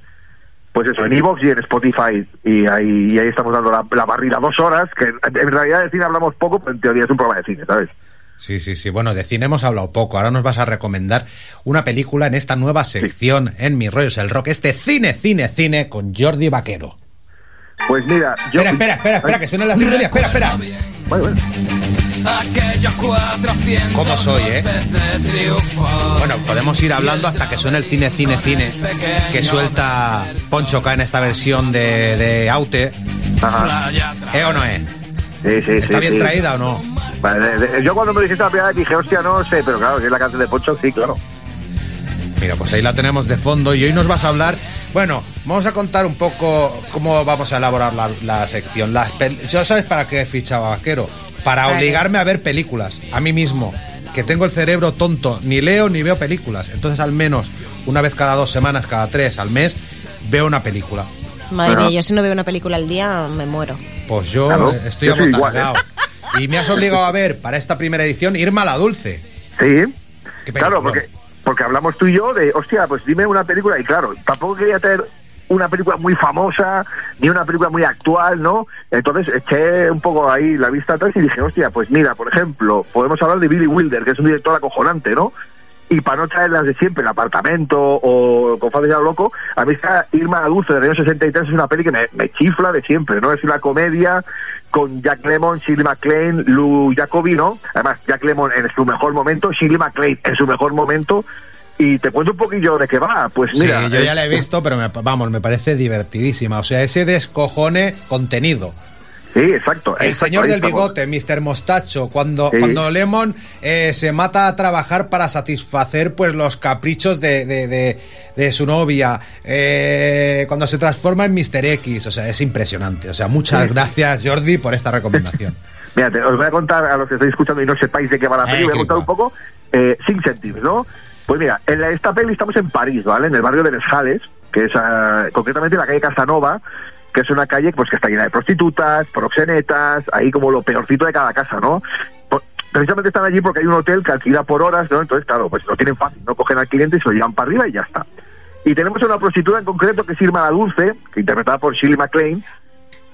Pues eso, en Evox y en Spotify. Y ahí, y ahí estamos dando la, la barrida dos horas, que en realidad de cine hablamos poco, pero en teoría es un programa de cine, ¿sabes? Sí, sí, sí. Bueno, de cine hemos hablado poco. Ahora nos vas a recomendar una película en esta nueva sección en Mis Rollos el Rock. Este cine, cine, cine con Jordi Vaquero. Pues mira, yo... Espera, espera, espera, espera, que suene la sintonía. Espera, espera. Aquellos 400 ¿Cómo soy, eh? Bueno, podemos ir hablando hasta que suene el cine, cine, cine que suelta Poncho K en esta versión de, de Aute. ¿Eh o no es? Sí, sí, ¿Está sí, bien traída o no? Vale, de- de- yo cuando me dijiste la primera vez dije, hostia, no sé, pero claro, que es la canción de Poncho, sí, claro. Mira, pues ahí la tenemos de fondo y hoy nos vas a hablar. Bueno, vamos a contar un poco cómo vamos a elaborar la, la sección. Las ¿Ya sabes para qué he fichado a Vaquero? Para Vale. obligarme a ver películas, a mí mismo. Que tengo el cerebro tonto, ni leo ni veo películas. Entonces, al menos una vez cada dos semanas, cada tres al mes, veo una película. Madre mía, yo si no veo una película al día me muero. Pues yo Claro, eh, estoy yo ¿eh? abotagado. Y me has obligado a ver para esta primera edición Irma la Dulce. Sí, Qué claro, porque, porque hablamos tú y yo de, hostia, pues dime una película, y claro, tampoco quería tener una película muy famosa, ni una película muy actual, ¿no? Entonces eché un poco ahí la vista atrás y dije, hostia, pues mira, por ejemplo, podemos hablar de Billy Wilder, que es un director acojonante, ¿no? Y para no traer las de siempre, el apartamento o con Fabio Loco, a mí está Irma Dulce del año 63 es una peli que me, me chifla de siempre, ¿no? Es una comedia con Jack Lemmon, Shirley MacLaine, Lou Jacobi, ¿no? Además, Jack Lemmon en su mejor momento, Shirley MacLaine en su mejor momento. Y te cuento un poquillo de qué va. Pues mira. sí, yo ya eh, la he visto, pero me- vamos, me parece divertidísima. O sea, ese descojone contenido. Sí, exacto. El exacto, señor del bigote, Mr. Mostacho, cuando, Sí. cuando Lemon eh, se mata a trabajar para satisfacer pues los caprichos de, de- de- de su novia, eh, cuando se transforma en Mr. X, o sea, es impresionante. O sea, muchas Sí. gracias Jordi por esta recomendación. [laughs] Mira, te- os voy a contar a los que estáis escuchando y no sepáis de qué va la Eh, voy a contar un poco eh, sin sentidos, ¿no? Pues mira, en la- esta peli estamos en París, ¿vale? En el barrio de Les Halles, que es ah, concretamente la calle Casanova, que es una calle pues que está llena de prostitutas, proxenetas, ahí como lo peorcito de cada casa, ¿no? Precisamente están allí porque hay un hotel que alquila por horas, ¿no? Entonces, claro, pues lo tienen fácil, no cogen al cliente y se lo llevan para arriba y ya está. Y tenemos una prostituta en concreto que es Irma la Dulce, interpretada por Shirley MacLaine,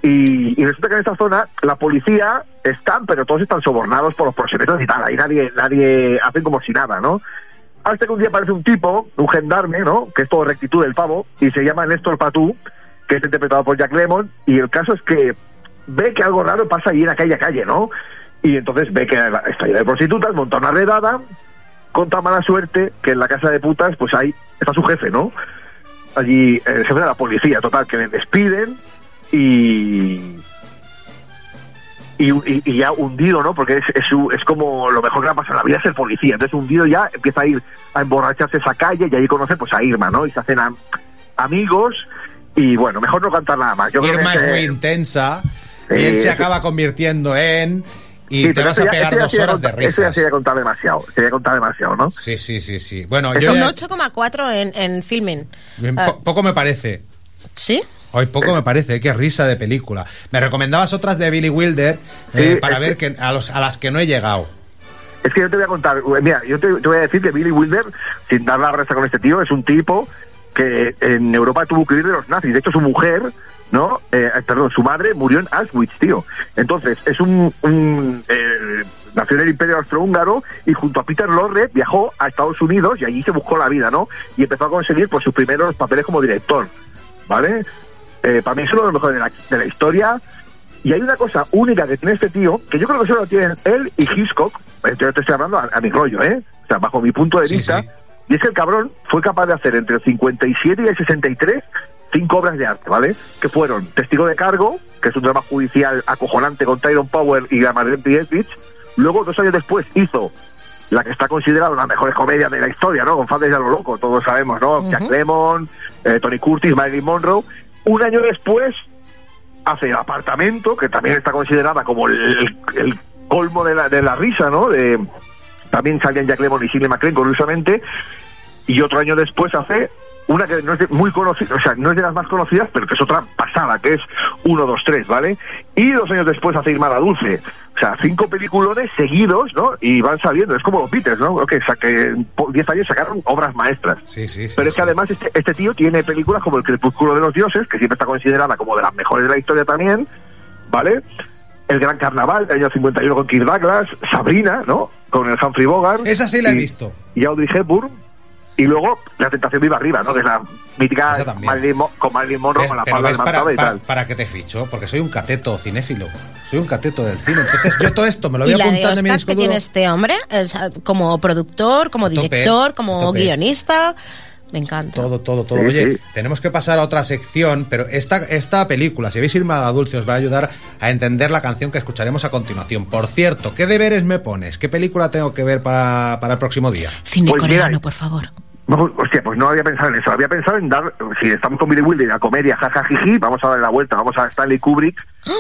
y, resulta que en esta zona la policía están, pero todos están sobornados por los proxenetas y tal. Ahí nadie, nadie hace como si nada, ¿no? Hasta que un día aparece un tipo, un gendarme, ¿no? Que es todo rectitud del pavo, y se llama Néstor Patú, que es interpretado por Jack Lemmon, y el caso es que ve que algo raro pasa allí en aquella calle, ¿no? Y entonces ve que está llena de prostitutas, monta una redada, con tan mala suerte que en la casa de putas, pues ahí está su jefe, ¿no? Allí, el jefe de la policía, total, que le despiden y. Y, y- y ya hundido, ¿no? Porque es, es, su- es como lo mejor que le ha pasado en la vida es el policía. Entonces, hundido ya empieza a ir a emborracharse esa calle y ahí conoce pues a Irma, ¿no? Y se hacen am- amigos. Y bueno, mejor no cantar nada más. Yo creo Irma que es muy intensa y él se sí. acaba convirtiendo en... Y Sí, te vas a pegar ya dos horas de contar- Eso ya risas. sería contar demasiado. Sería contar demasiado, ¿no? Sí, sí, sí, sí. Bueno, yo Un ya- 8,4 en, en filming. bien, Ah, po- poco me parece. ¿Sí? Hoy poco me parece, qué risa de película. Me recomendabas otras de Billy Wilder eh, Sí, para ver que a, los, a las que no he llegado. Es que yo te voy a contar, eh, mira, yo te, te voy a decir que Billy Wilder, sin dar la resta con este tío, es un tipo que en Europa tuvo que huir de los nazis. De hecho, su mujer, ¿no? Eh, perdón, su madre murió en Auschwitz, tío. Entonces, es un... un eh, nació en el Imperio Austrohúngaro y junto a Peter Lorre viajó a Estados Unidos y allí se buscó la vida, ¿no? Y empezó a conseguir pues sus primeros papeles como director, ¿vale? Eh, para mí es uno de los mejores de la, de la historia. Y hay una cosa única que tiene este tío, que yo creo que solo tienen él y Hitchcock, eh, yo te estoy hablando a, a mi rollo, ¿eh? O sea, bajo mi punto de vista, y es que el cabrón fue capaz de hacer entre el 57 y el 63 cinco obras de arte, ¿vale? Que fueron Testigo de Cargo, que es un drama judicial acojonante con Tyrone Power y la Marlene Dietrich. Luego, dos años después, hizo la que está considerada una de las mejores comedias de la historia, ¿no? Con fans de a lo loco, todos sabemos, ¿no? Jack Lemmon, eh, Tony Curtis, Marilyn Monroe. Un año después hace El Apartamento, que también está considerada como el, colmo de la, de la risa, ¿no? De, también salían Jack Lemmon y Sidney McLean, curiosamente. Y otro año después hace una que no es de- muy conocida, o sea, no es de las más conocidas, pero que es otra pasada, que es 1, 2, 3, ¿vale? Y dos años después hace Irma la Dulce. O sea, cinco peliculones seguidos, ¿no? Y van saliendo. Es como los Beatles, ¿no? Que, sa- que en po- 10 años sacaron obras maestras. Sí, sí, Pero es que además este, este tío tiene películas como El Crepúsculo de los Dioses, que siempre está considerada como de las mejores de la historia también, ¿vale? El Gran Carnaval del año 51 con Kirk Douglas, Sabrina, ¿no? Con el Humphrey Bogart. Esa sí la he visto. Y Audrey Hepburn. Y luego La Tentación Viva Arriba, ¿no? Que es la mítica. Marilyn Mo- con Marilyn Monroe ¿Ves? con la palma ves para, levantada y para, tal. para qué te ficho, porque soy un cateto cinéfilo. Soy un cateto del cine. Entonces yo todo esto me lo voy y la de apuntando en mi disco que duro. tiene este hombre, es, ah, como productor, como tope, director, a como tope. guionista, me encanta. Todo, todo, todo. Sí, Oye, sí. tenemos que pasar a otra sección, pero esta, esta película, si veis Irma la Dulce, os va a ayudar a entender la canción que escucharemos a continuación. Por cierto, ¿qué deberes me pones? ¿Qué película tengo que ver para, para el próximo día? Cine Pues mira, coreano, por favor. No, hostia, pues no había pensado en eso. Había pensado en dar, si estamos con Billy Wilder la comedia, jajajiji, vamos a darle la vuelta, vamos a Stanley Kubrick.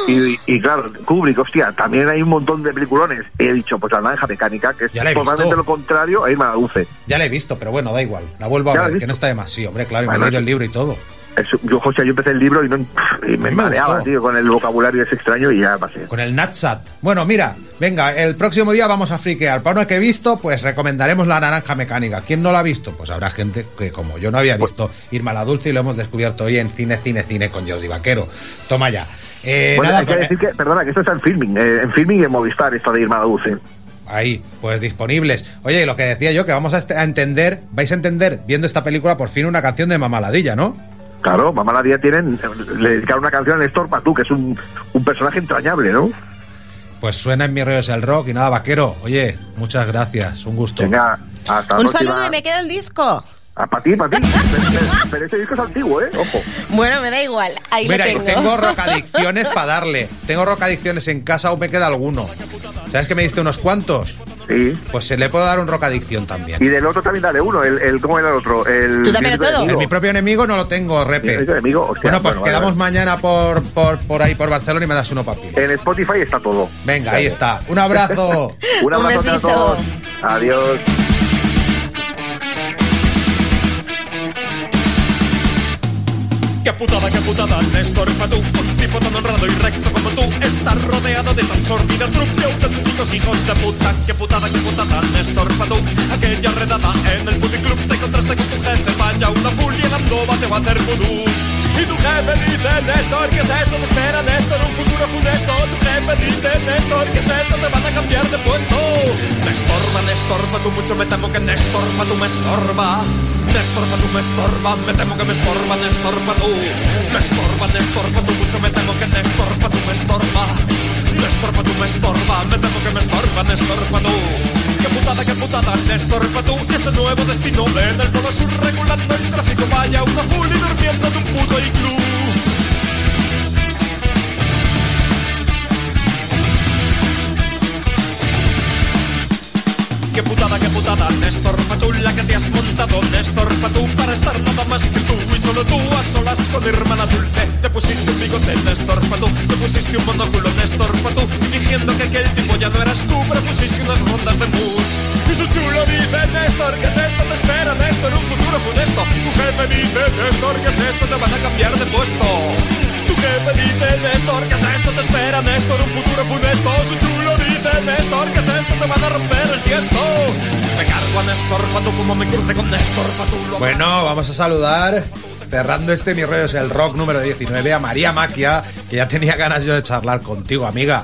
Y, y claro, Kubrick, hostia, también hay un montón de peliculones. He dicho, pues la naranja mecánica, que es totalmente lo contrario a Irma la Dulce. Ya la he visto, pero bueno, da igual. La vuelvo a ¿Ya la ver, que no está de más. Sí, hombre, claro, y me he leído el libro y todo. Eso- yo, José, yo empecé el libro y, no, y me, me mareaba, gustó. tío, con el vocabulario ese extraño y ya pasé. Con el Natsat. Bueno, mira, venga, el próximo día vamos a friquear. Para uno que he visto, pues recomendaremos la naranja mecánica. ¿Quién no la ha visto? Pues habrá gente que, como yo, no había visto Irma la Dulce y lo hemos descubierto hoy en Cine, Cine, Cine con Jordi Vaquero. Toma ya. Eh, Bueno, nada, hay que pues, decir que, perdona, que esto está en filming, eh, en filming y en Movistar, esta de Irma la Dulce. Ahí, pues disponibles. Oye, y lo que decía yo, que vamos a, a entender, vais a entender, viendo esta película, por fin una canción de Mamaladilla, ¿no? Claro, Mamá la Día tienen, le dedicaron una canción a Néstor Patú, que es un, un personaje entrañable, ¿no? Pues suena en mi rollo es el rock y nada, vaquero. Oye, muchas gracias, un gusto. Venga, hasta Un saludo y me queda el disco. Ah, para ti, para ti. [laughs] pero, pero- pero ese disco es antiguo, ¿eh? Ojo. Bueno, me da igual. Ahí Mira, lo y tengo. tengo [laughs] rocadicciones para darle. Tengo rocadicciones en casa, aún me queda alguno. ¿Sabes que me diste unos cuantos? Sí. Pues se le puedo dar un rocadicción también. Y del otro también dale uno, el, el ¿cómo era el otro? El Tú todo. En mi propio enemigo no lo tengo, Repe. enemigo, Bueno, pues bueno, quedamos vale. mañana por, por, por ahí, por Barcelona y me das uno, papi. En Spotify está todo. Venga, ahí está. Un abrazo. Un [laughs] Un abrazo a todos. Adiós. Qué putada, qué putada, Néstor Fatú Un tipo tan honrado y recto como tú Está rodeado de tan sordida trupe de auténticos hijos de puta. Qué putada, qué putada, Néstor Fatú Aquella redada en el puticlub Te encontraste con tu jefe, vaya una full Llegando te va a hacer vudú y tu jefe dice, Néstor, ¿qué es esto? Te espera, Néstor, un futuro funesto Tu jefe dice, Néstor, ¿qué es esto? Te van a cambiar de puesto Me estorba, me estorba, tú mucho me temo que me estorba, tú me estorba Me estorba, tú me estorba, me temo que me estorba, me estorba tú Me estorba, me estorba, tú mucho me temo que me estorba, tú me estorba Me estorba, tú me estorba, me temo que me estorba, me estorba tú Qué putada, qué putada, me estorba tú Ese nuevo destino. En el polo sur regulando el tráfico Vaya una full y durmiendo en un puto iglú Qué putada, qué putada, Néstor Fatú, la que te has montado, Néstor Fatú, para estar nada más que tú y solo tú a solas con hermana dulce. Te pusiste un bigote, Néstor Fatú, te pusiste un monóculo, Néstor Fatú, fingiendo que aquel tipo ya no eras tú, pero pusiste unas rondas de mus. Y su chulo dice, Néstor, ¿qué es esto? Te espera, Néstor, un futuro funesto. Tu jefe dice, Néstor, ¿qué es esto? Te van a cambiar de puesto. Bueno, vamos a saludar, cerrando este Mi Rollo es el Rock número 19, a María Maquia, que ya tenía ganas yo de charlar contigo, amiga.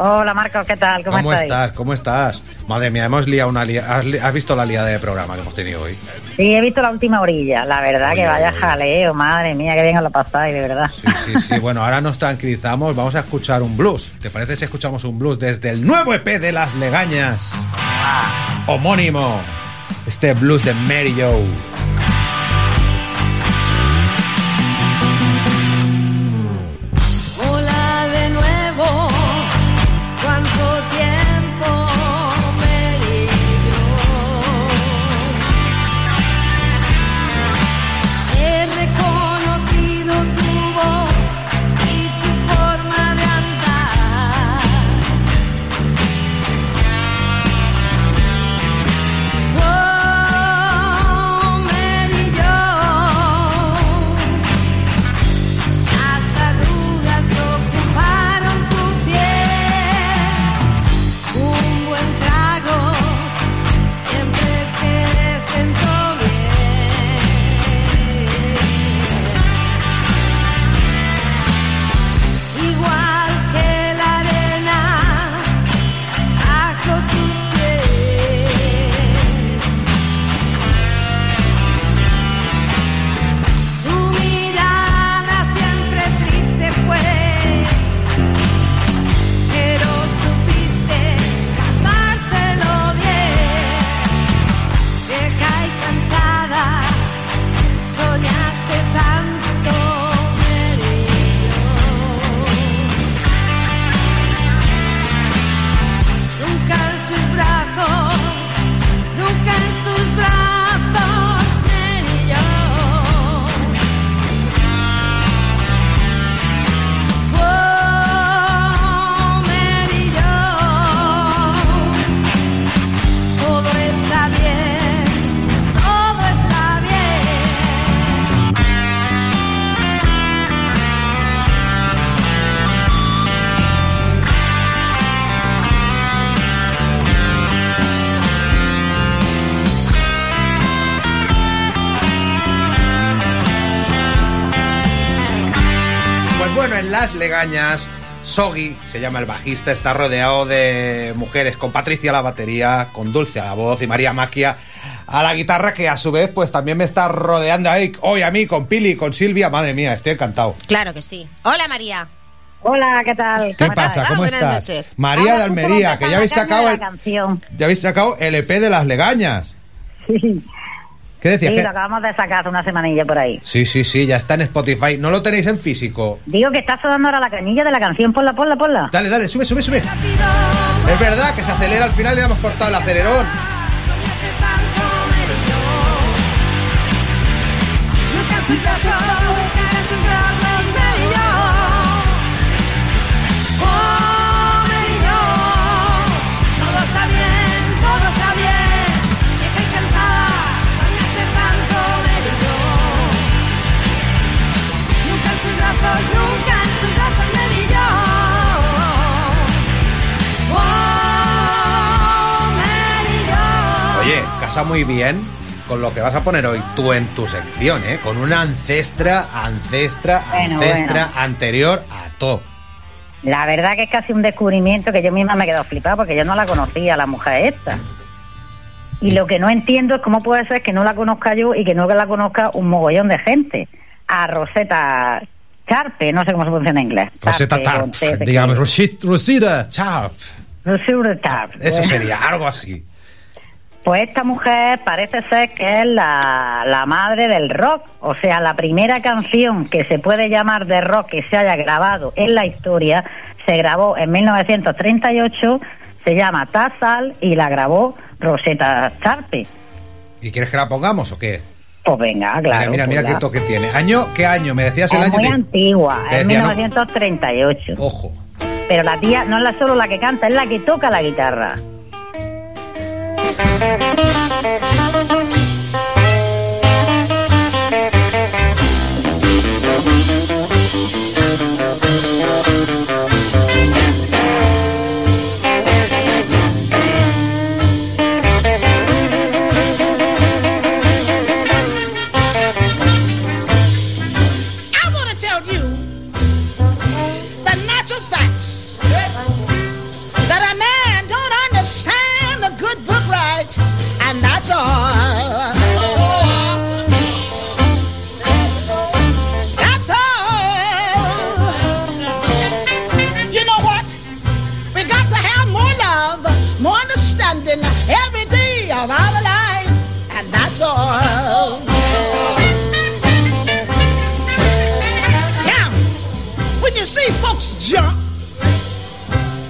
Hola Marcos, ¿qué tal? ¿Cómo, estás? ¿Cómo estás? Madre mía, hemos liado una lia- ¿Has, li- has visto la liada de programa que hemos tenido hoy? Sí, he visto la última orilla, la verdad que vaya jaleo, madre mía, que bien lo pasáis, de verdad. Sí, sí, sí. [laughs] Bueno, ahora nos tranquilizamos. Vamos a escuchar un blues. ¿Te parece si escuchamos un blues desde el nuevo EP de Las Legañas? Homónimo. Este blues de Mary Joe. Legañas, Sogi, se llama el bajista, está rodeado de mujeres, con Patricia a la batería, con Dulce a la voz y María Maquia a la guitarra, que a su vez pues también me está rodeando ahí, hoy a mí, con Pili, con Silvia, madre mía, estoy encantado. Claro que sí. Hola María. Hola, ¿qué tal? ¿Qué pasa? ¿Cómo buenas estás? noches. María de Almería, que ya habéis sacado la el, canción. ya habéis sacado el EP de Las Legañas. Sí, ¿Qué decías? sí, ¿Qué- lo acabamos de sacar hace una semanilla por ahí. Sí, sí, sí, ya está en Spotify. ¿No lo tenéis en físico? Digo que está sonando ahora la canilla de la canción, ponla, ponla, ponla. Dale, dale, sube, sube, sube. Es verdad que se acelera al final y le hemos cortado el acelerón. Casa muy bien con lo que vas a poner hoy tú en tu sección, ¿eh? Con una ancestra, ancestra, Bueno, ancestra bueno. anterior a todo. La verdad que es casi un descubrimiento que yo misma me he quedado flipada porque yo no la conocía, la mujer esta. Y lo que no entiendo es cómo puede ser que no la conozca yo y que no la conozca un mogollón de gente. A Rosetta Charpe, no sé cómo se pronuncia en inglés. Rosetta Charpe, Tarp, digamos, que- Rosit- Rosita Tarp. Eso sería algo así. Pues esta mujer parece ser que es la, la madre del rock, o sea, la primera canción que se puede llamar de rock que se haya grabado en la historia se grabó en 1938, se llama Tassal y la grabó Rosetta Sharpe. ¿Y quieres que la pongamos o qué? Pues venga, claro. mira, mira, mira pues qué toque tiene. ¿Año? ¿Qué año? Me decías el es año. muy de- antigua, es decía, ¿no? 1938. Ojo. Pero la tía no es la solo la que canta, es la que toca la guitarra. Thank you.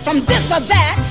From this or that,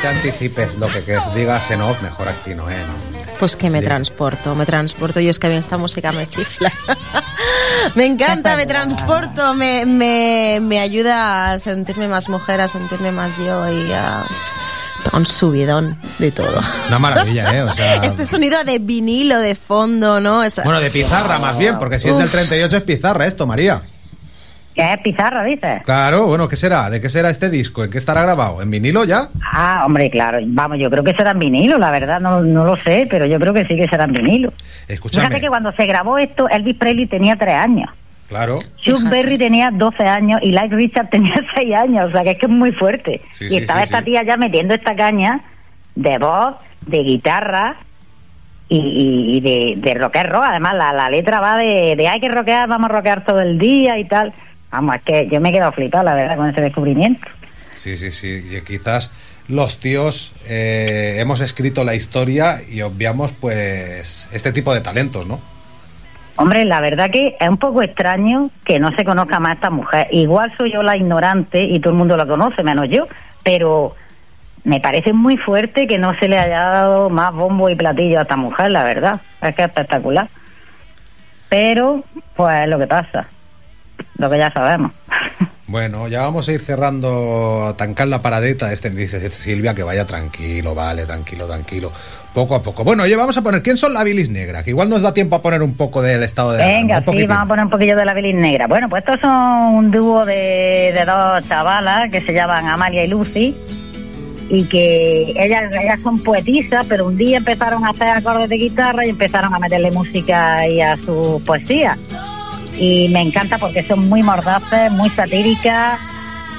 te anticipes lo que, que digas en off, mejor aquí no, ¿eh? Pues que me transporto, me transporto. Y es que a mí esta música me chifla. [laughs] me encanta, me transporto, me, me, me ayuda a sentirme más mujer, a sentirme más yo y a un subidón de todo. Una maravilla, ¿eh? O sea, [laughs] Este sonido de vinilo de fondo, ¿no? Bueno, de pizarra más bien, porque si es del Uf. 38 es pizarra esto, María. ¿Qué es pizarra, dices? Claro, bueno, ¿qué será? ¿De qué será este disco? ¿En qué estará grabado? ¿En vinilo ya? Ah, hombre, claro. Vamos, yo creo que será en vinilo, la verdad, no, no lo sé, pero yo creo que sí que será en vinilo. Escúchame. Fíjate que cuando se grabó esto, Elvis Presley tenía tres años. Claro. Chuck Berry tenía 12 años y Light Richard tenía [laughs] 6 años, o sea que es que es muy fuerte. Sí, y sí, estaba sí, esta sí. tía ya metiendo esta caña de voz, de guitarra y, y- y de, de rock and roll. Además, la, la letra va de, de hay que rockear, vamos a rockear todo el día y tal. Vamos, es que yo me he quedado flipada, la verdad, con ese descubrimiento. Sí, sí, sí. Y quizás los tíos eh, hemos escrito la historia y obviamos, pues, este tipo de talentos, ¿no? Hombre, la verdad que es un poco extraño que no se conozca más a esta mujer. Igual soy yo la ignorante y todo el mundo la conoce, menos yo, pero me parece muy fuerte que no se le haya dado más bombo y platillo a esta mujer, la verdad. Es que es espectacular. Pero, pues es lo que pasa, lo que ya sabemos. Bueno, ya vamos a ir cerrando, a tancar la paradeta. Este dice Silvia que vaya tranquilo, vale, tranquilo, tranquilo. Poco a poco. Bueno, oye, vamos a poner, ¿quién son la bilis negra? Que igual nos da tiempo a poner un poco del estado de Venga, sí, vamos a poner un poquillo de la bilis negra. Bueno, pues estos son un dúo de, de dos chavalas que se llaman Amalia y Lucy y que ellas, ellas son poetisas, pero un día empezaron a hacer acordes de guitarra y empezaron a meterle música y a su poesía. Y me encanta porque son muy mordaces, muy satíricas,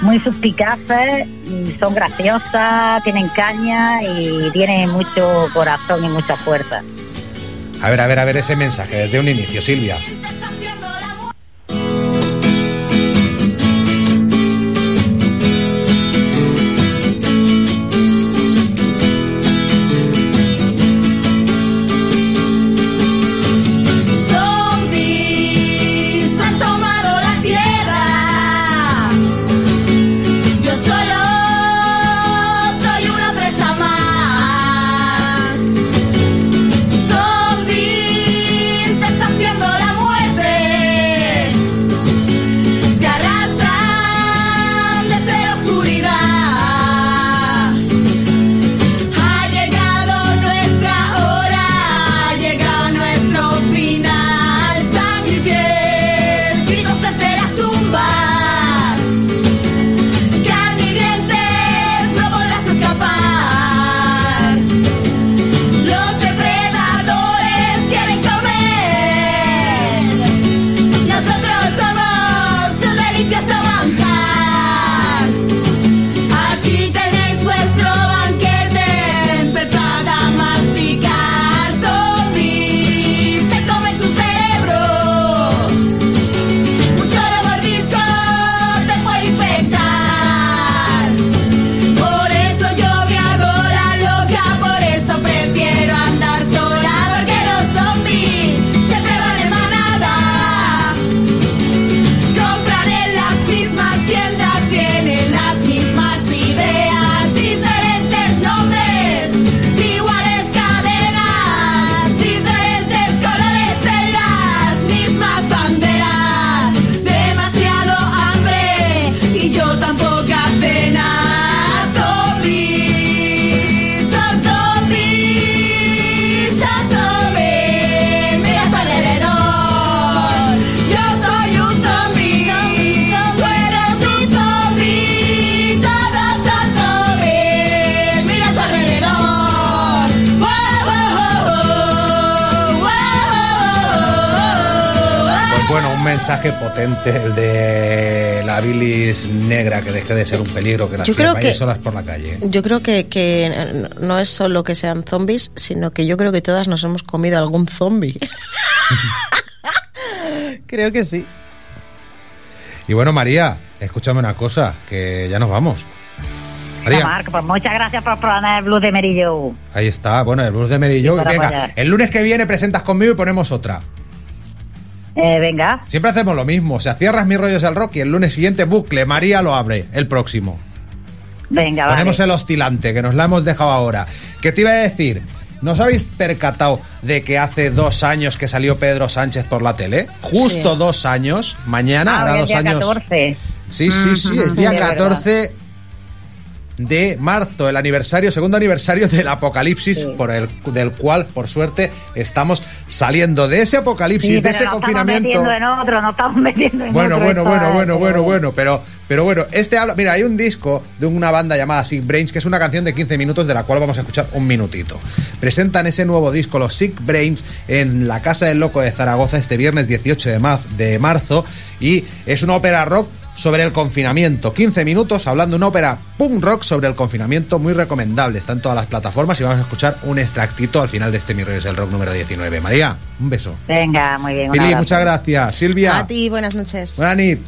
muy suspicaces, son graciosas, tienen caña y tienen mucho corazón y mucha fuerza. A ver, a ver, a ver ese mensaje desde un inicio, Silvia. El de la bilis negra que deje de ser un peligro, que las Yo creo vayáis que- solas por la calle. Yo creo que, que no es solo que sean zombies, sino que yo creo que todas nos hemos comido algún zombie. [laughs] creo que sí. Y bueno, María, escúchame una cosa, que ya nos vamos. María, Marco, pues muchas gracias por poner el blues de Merillo. ahí está, bueno, el blues de Venga, apoyar. el lunes que viene presentas conmigo y ponemos otra. Eh, venga, Siempre hacemos lo mismo, o sea, cierras mis rollos al rock y el lunes siguiente bucle, María lo abre, el próximo. venga, Ponemos vale. el oscilante, que nos la hemos dejado ahora. ¿Qué te iba a decir? ¿Nos habéis percatado de que hace dos años que salió Pedro Sánchez por la tele? Justo Sí. dos años. Mañana Ah, hará dos día años. 14. Sí, sí, sí, es día [laughs] sí, es verdad. 14 de marzo, el aniversario, segundo aniversario del apocalipsis, por el, del cual, por suerte, estamos saliendo de ese apocalipsis, Sí, de ese confinamiento. Estamos metiendo en otro, nos estamos metiendo en Bueno, otro. bueno, bueno, es- bueno, bueno, bueno, pero, pero bueno, este habla, mira, hay un disco de una banda llamada Sick Brains, que es una canción de 15 minutos de la cual vamos a escuchar un minutito. Presentan ese nuevo disco, los Sick Brains, en la Casa del Loco de Zaragoza este viernes 18 de, maz- de marzo, y es una ópera rock sobre el confinamiento. 15 minutos hablando de una ópera punk rock sobre el confinamiento, muy recomendable. Está en todas las plataformas y vamos a escuchar un extractito al final de este Mi Rollo es el Rock número 19. María, un beso. Venga, muy bien. Pili, muchas gracias. Silvia, A ti, buenas noches. buena nit.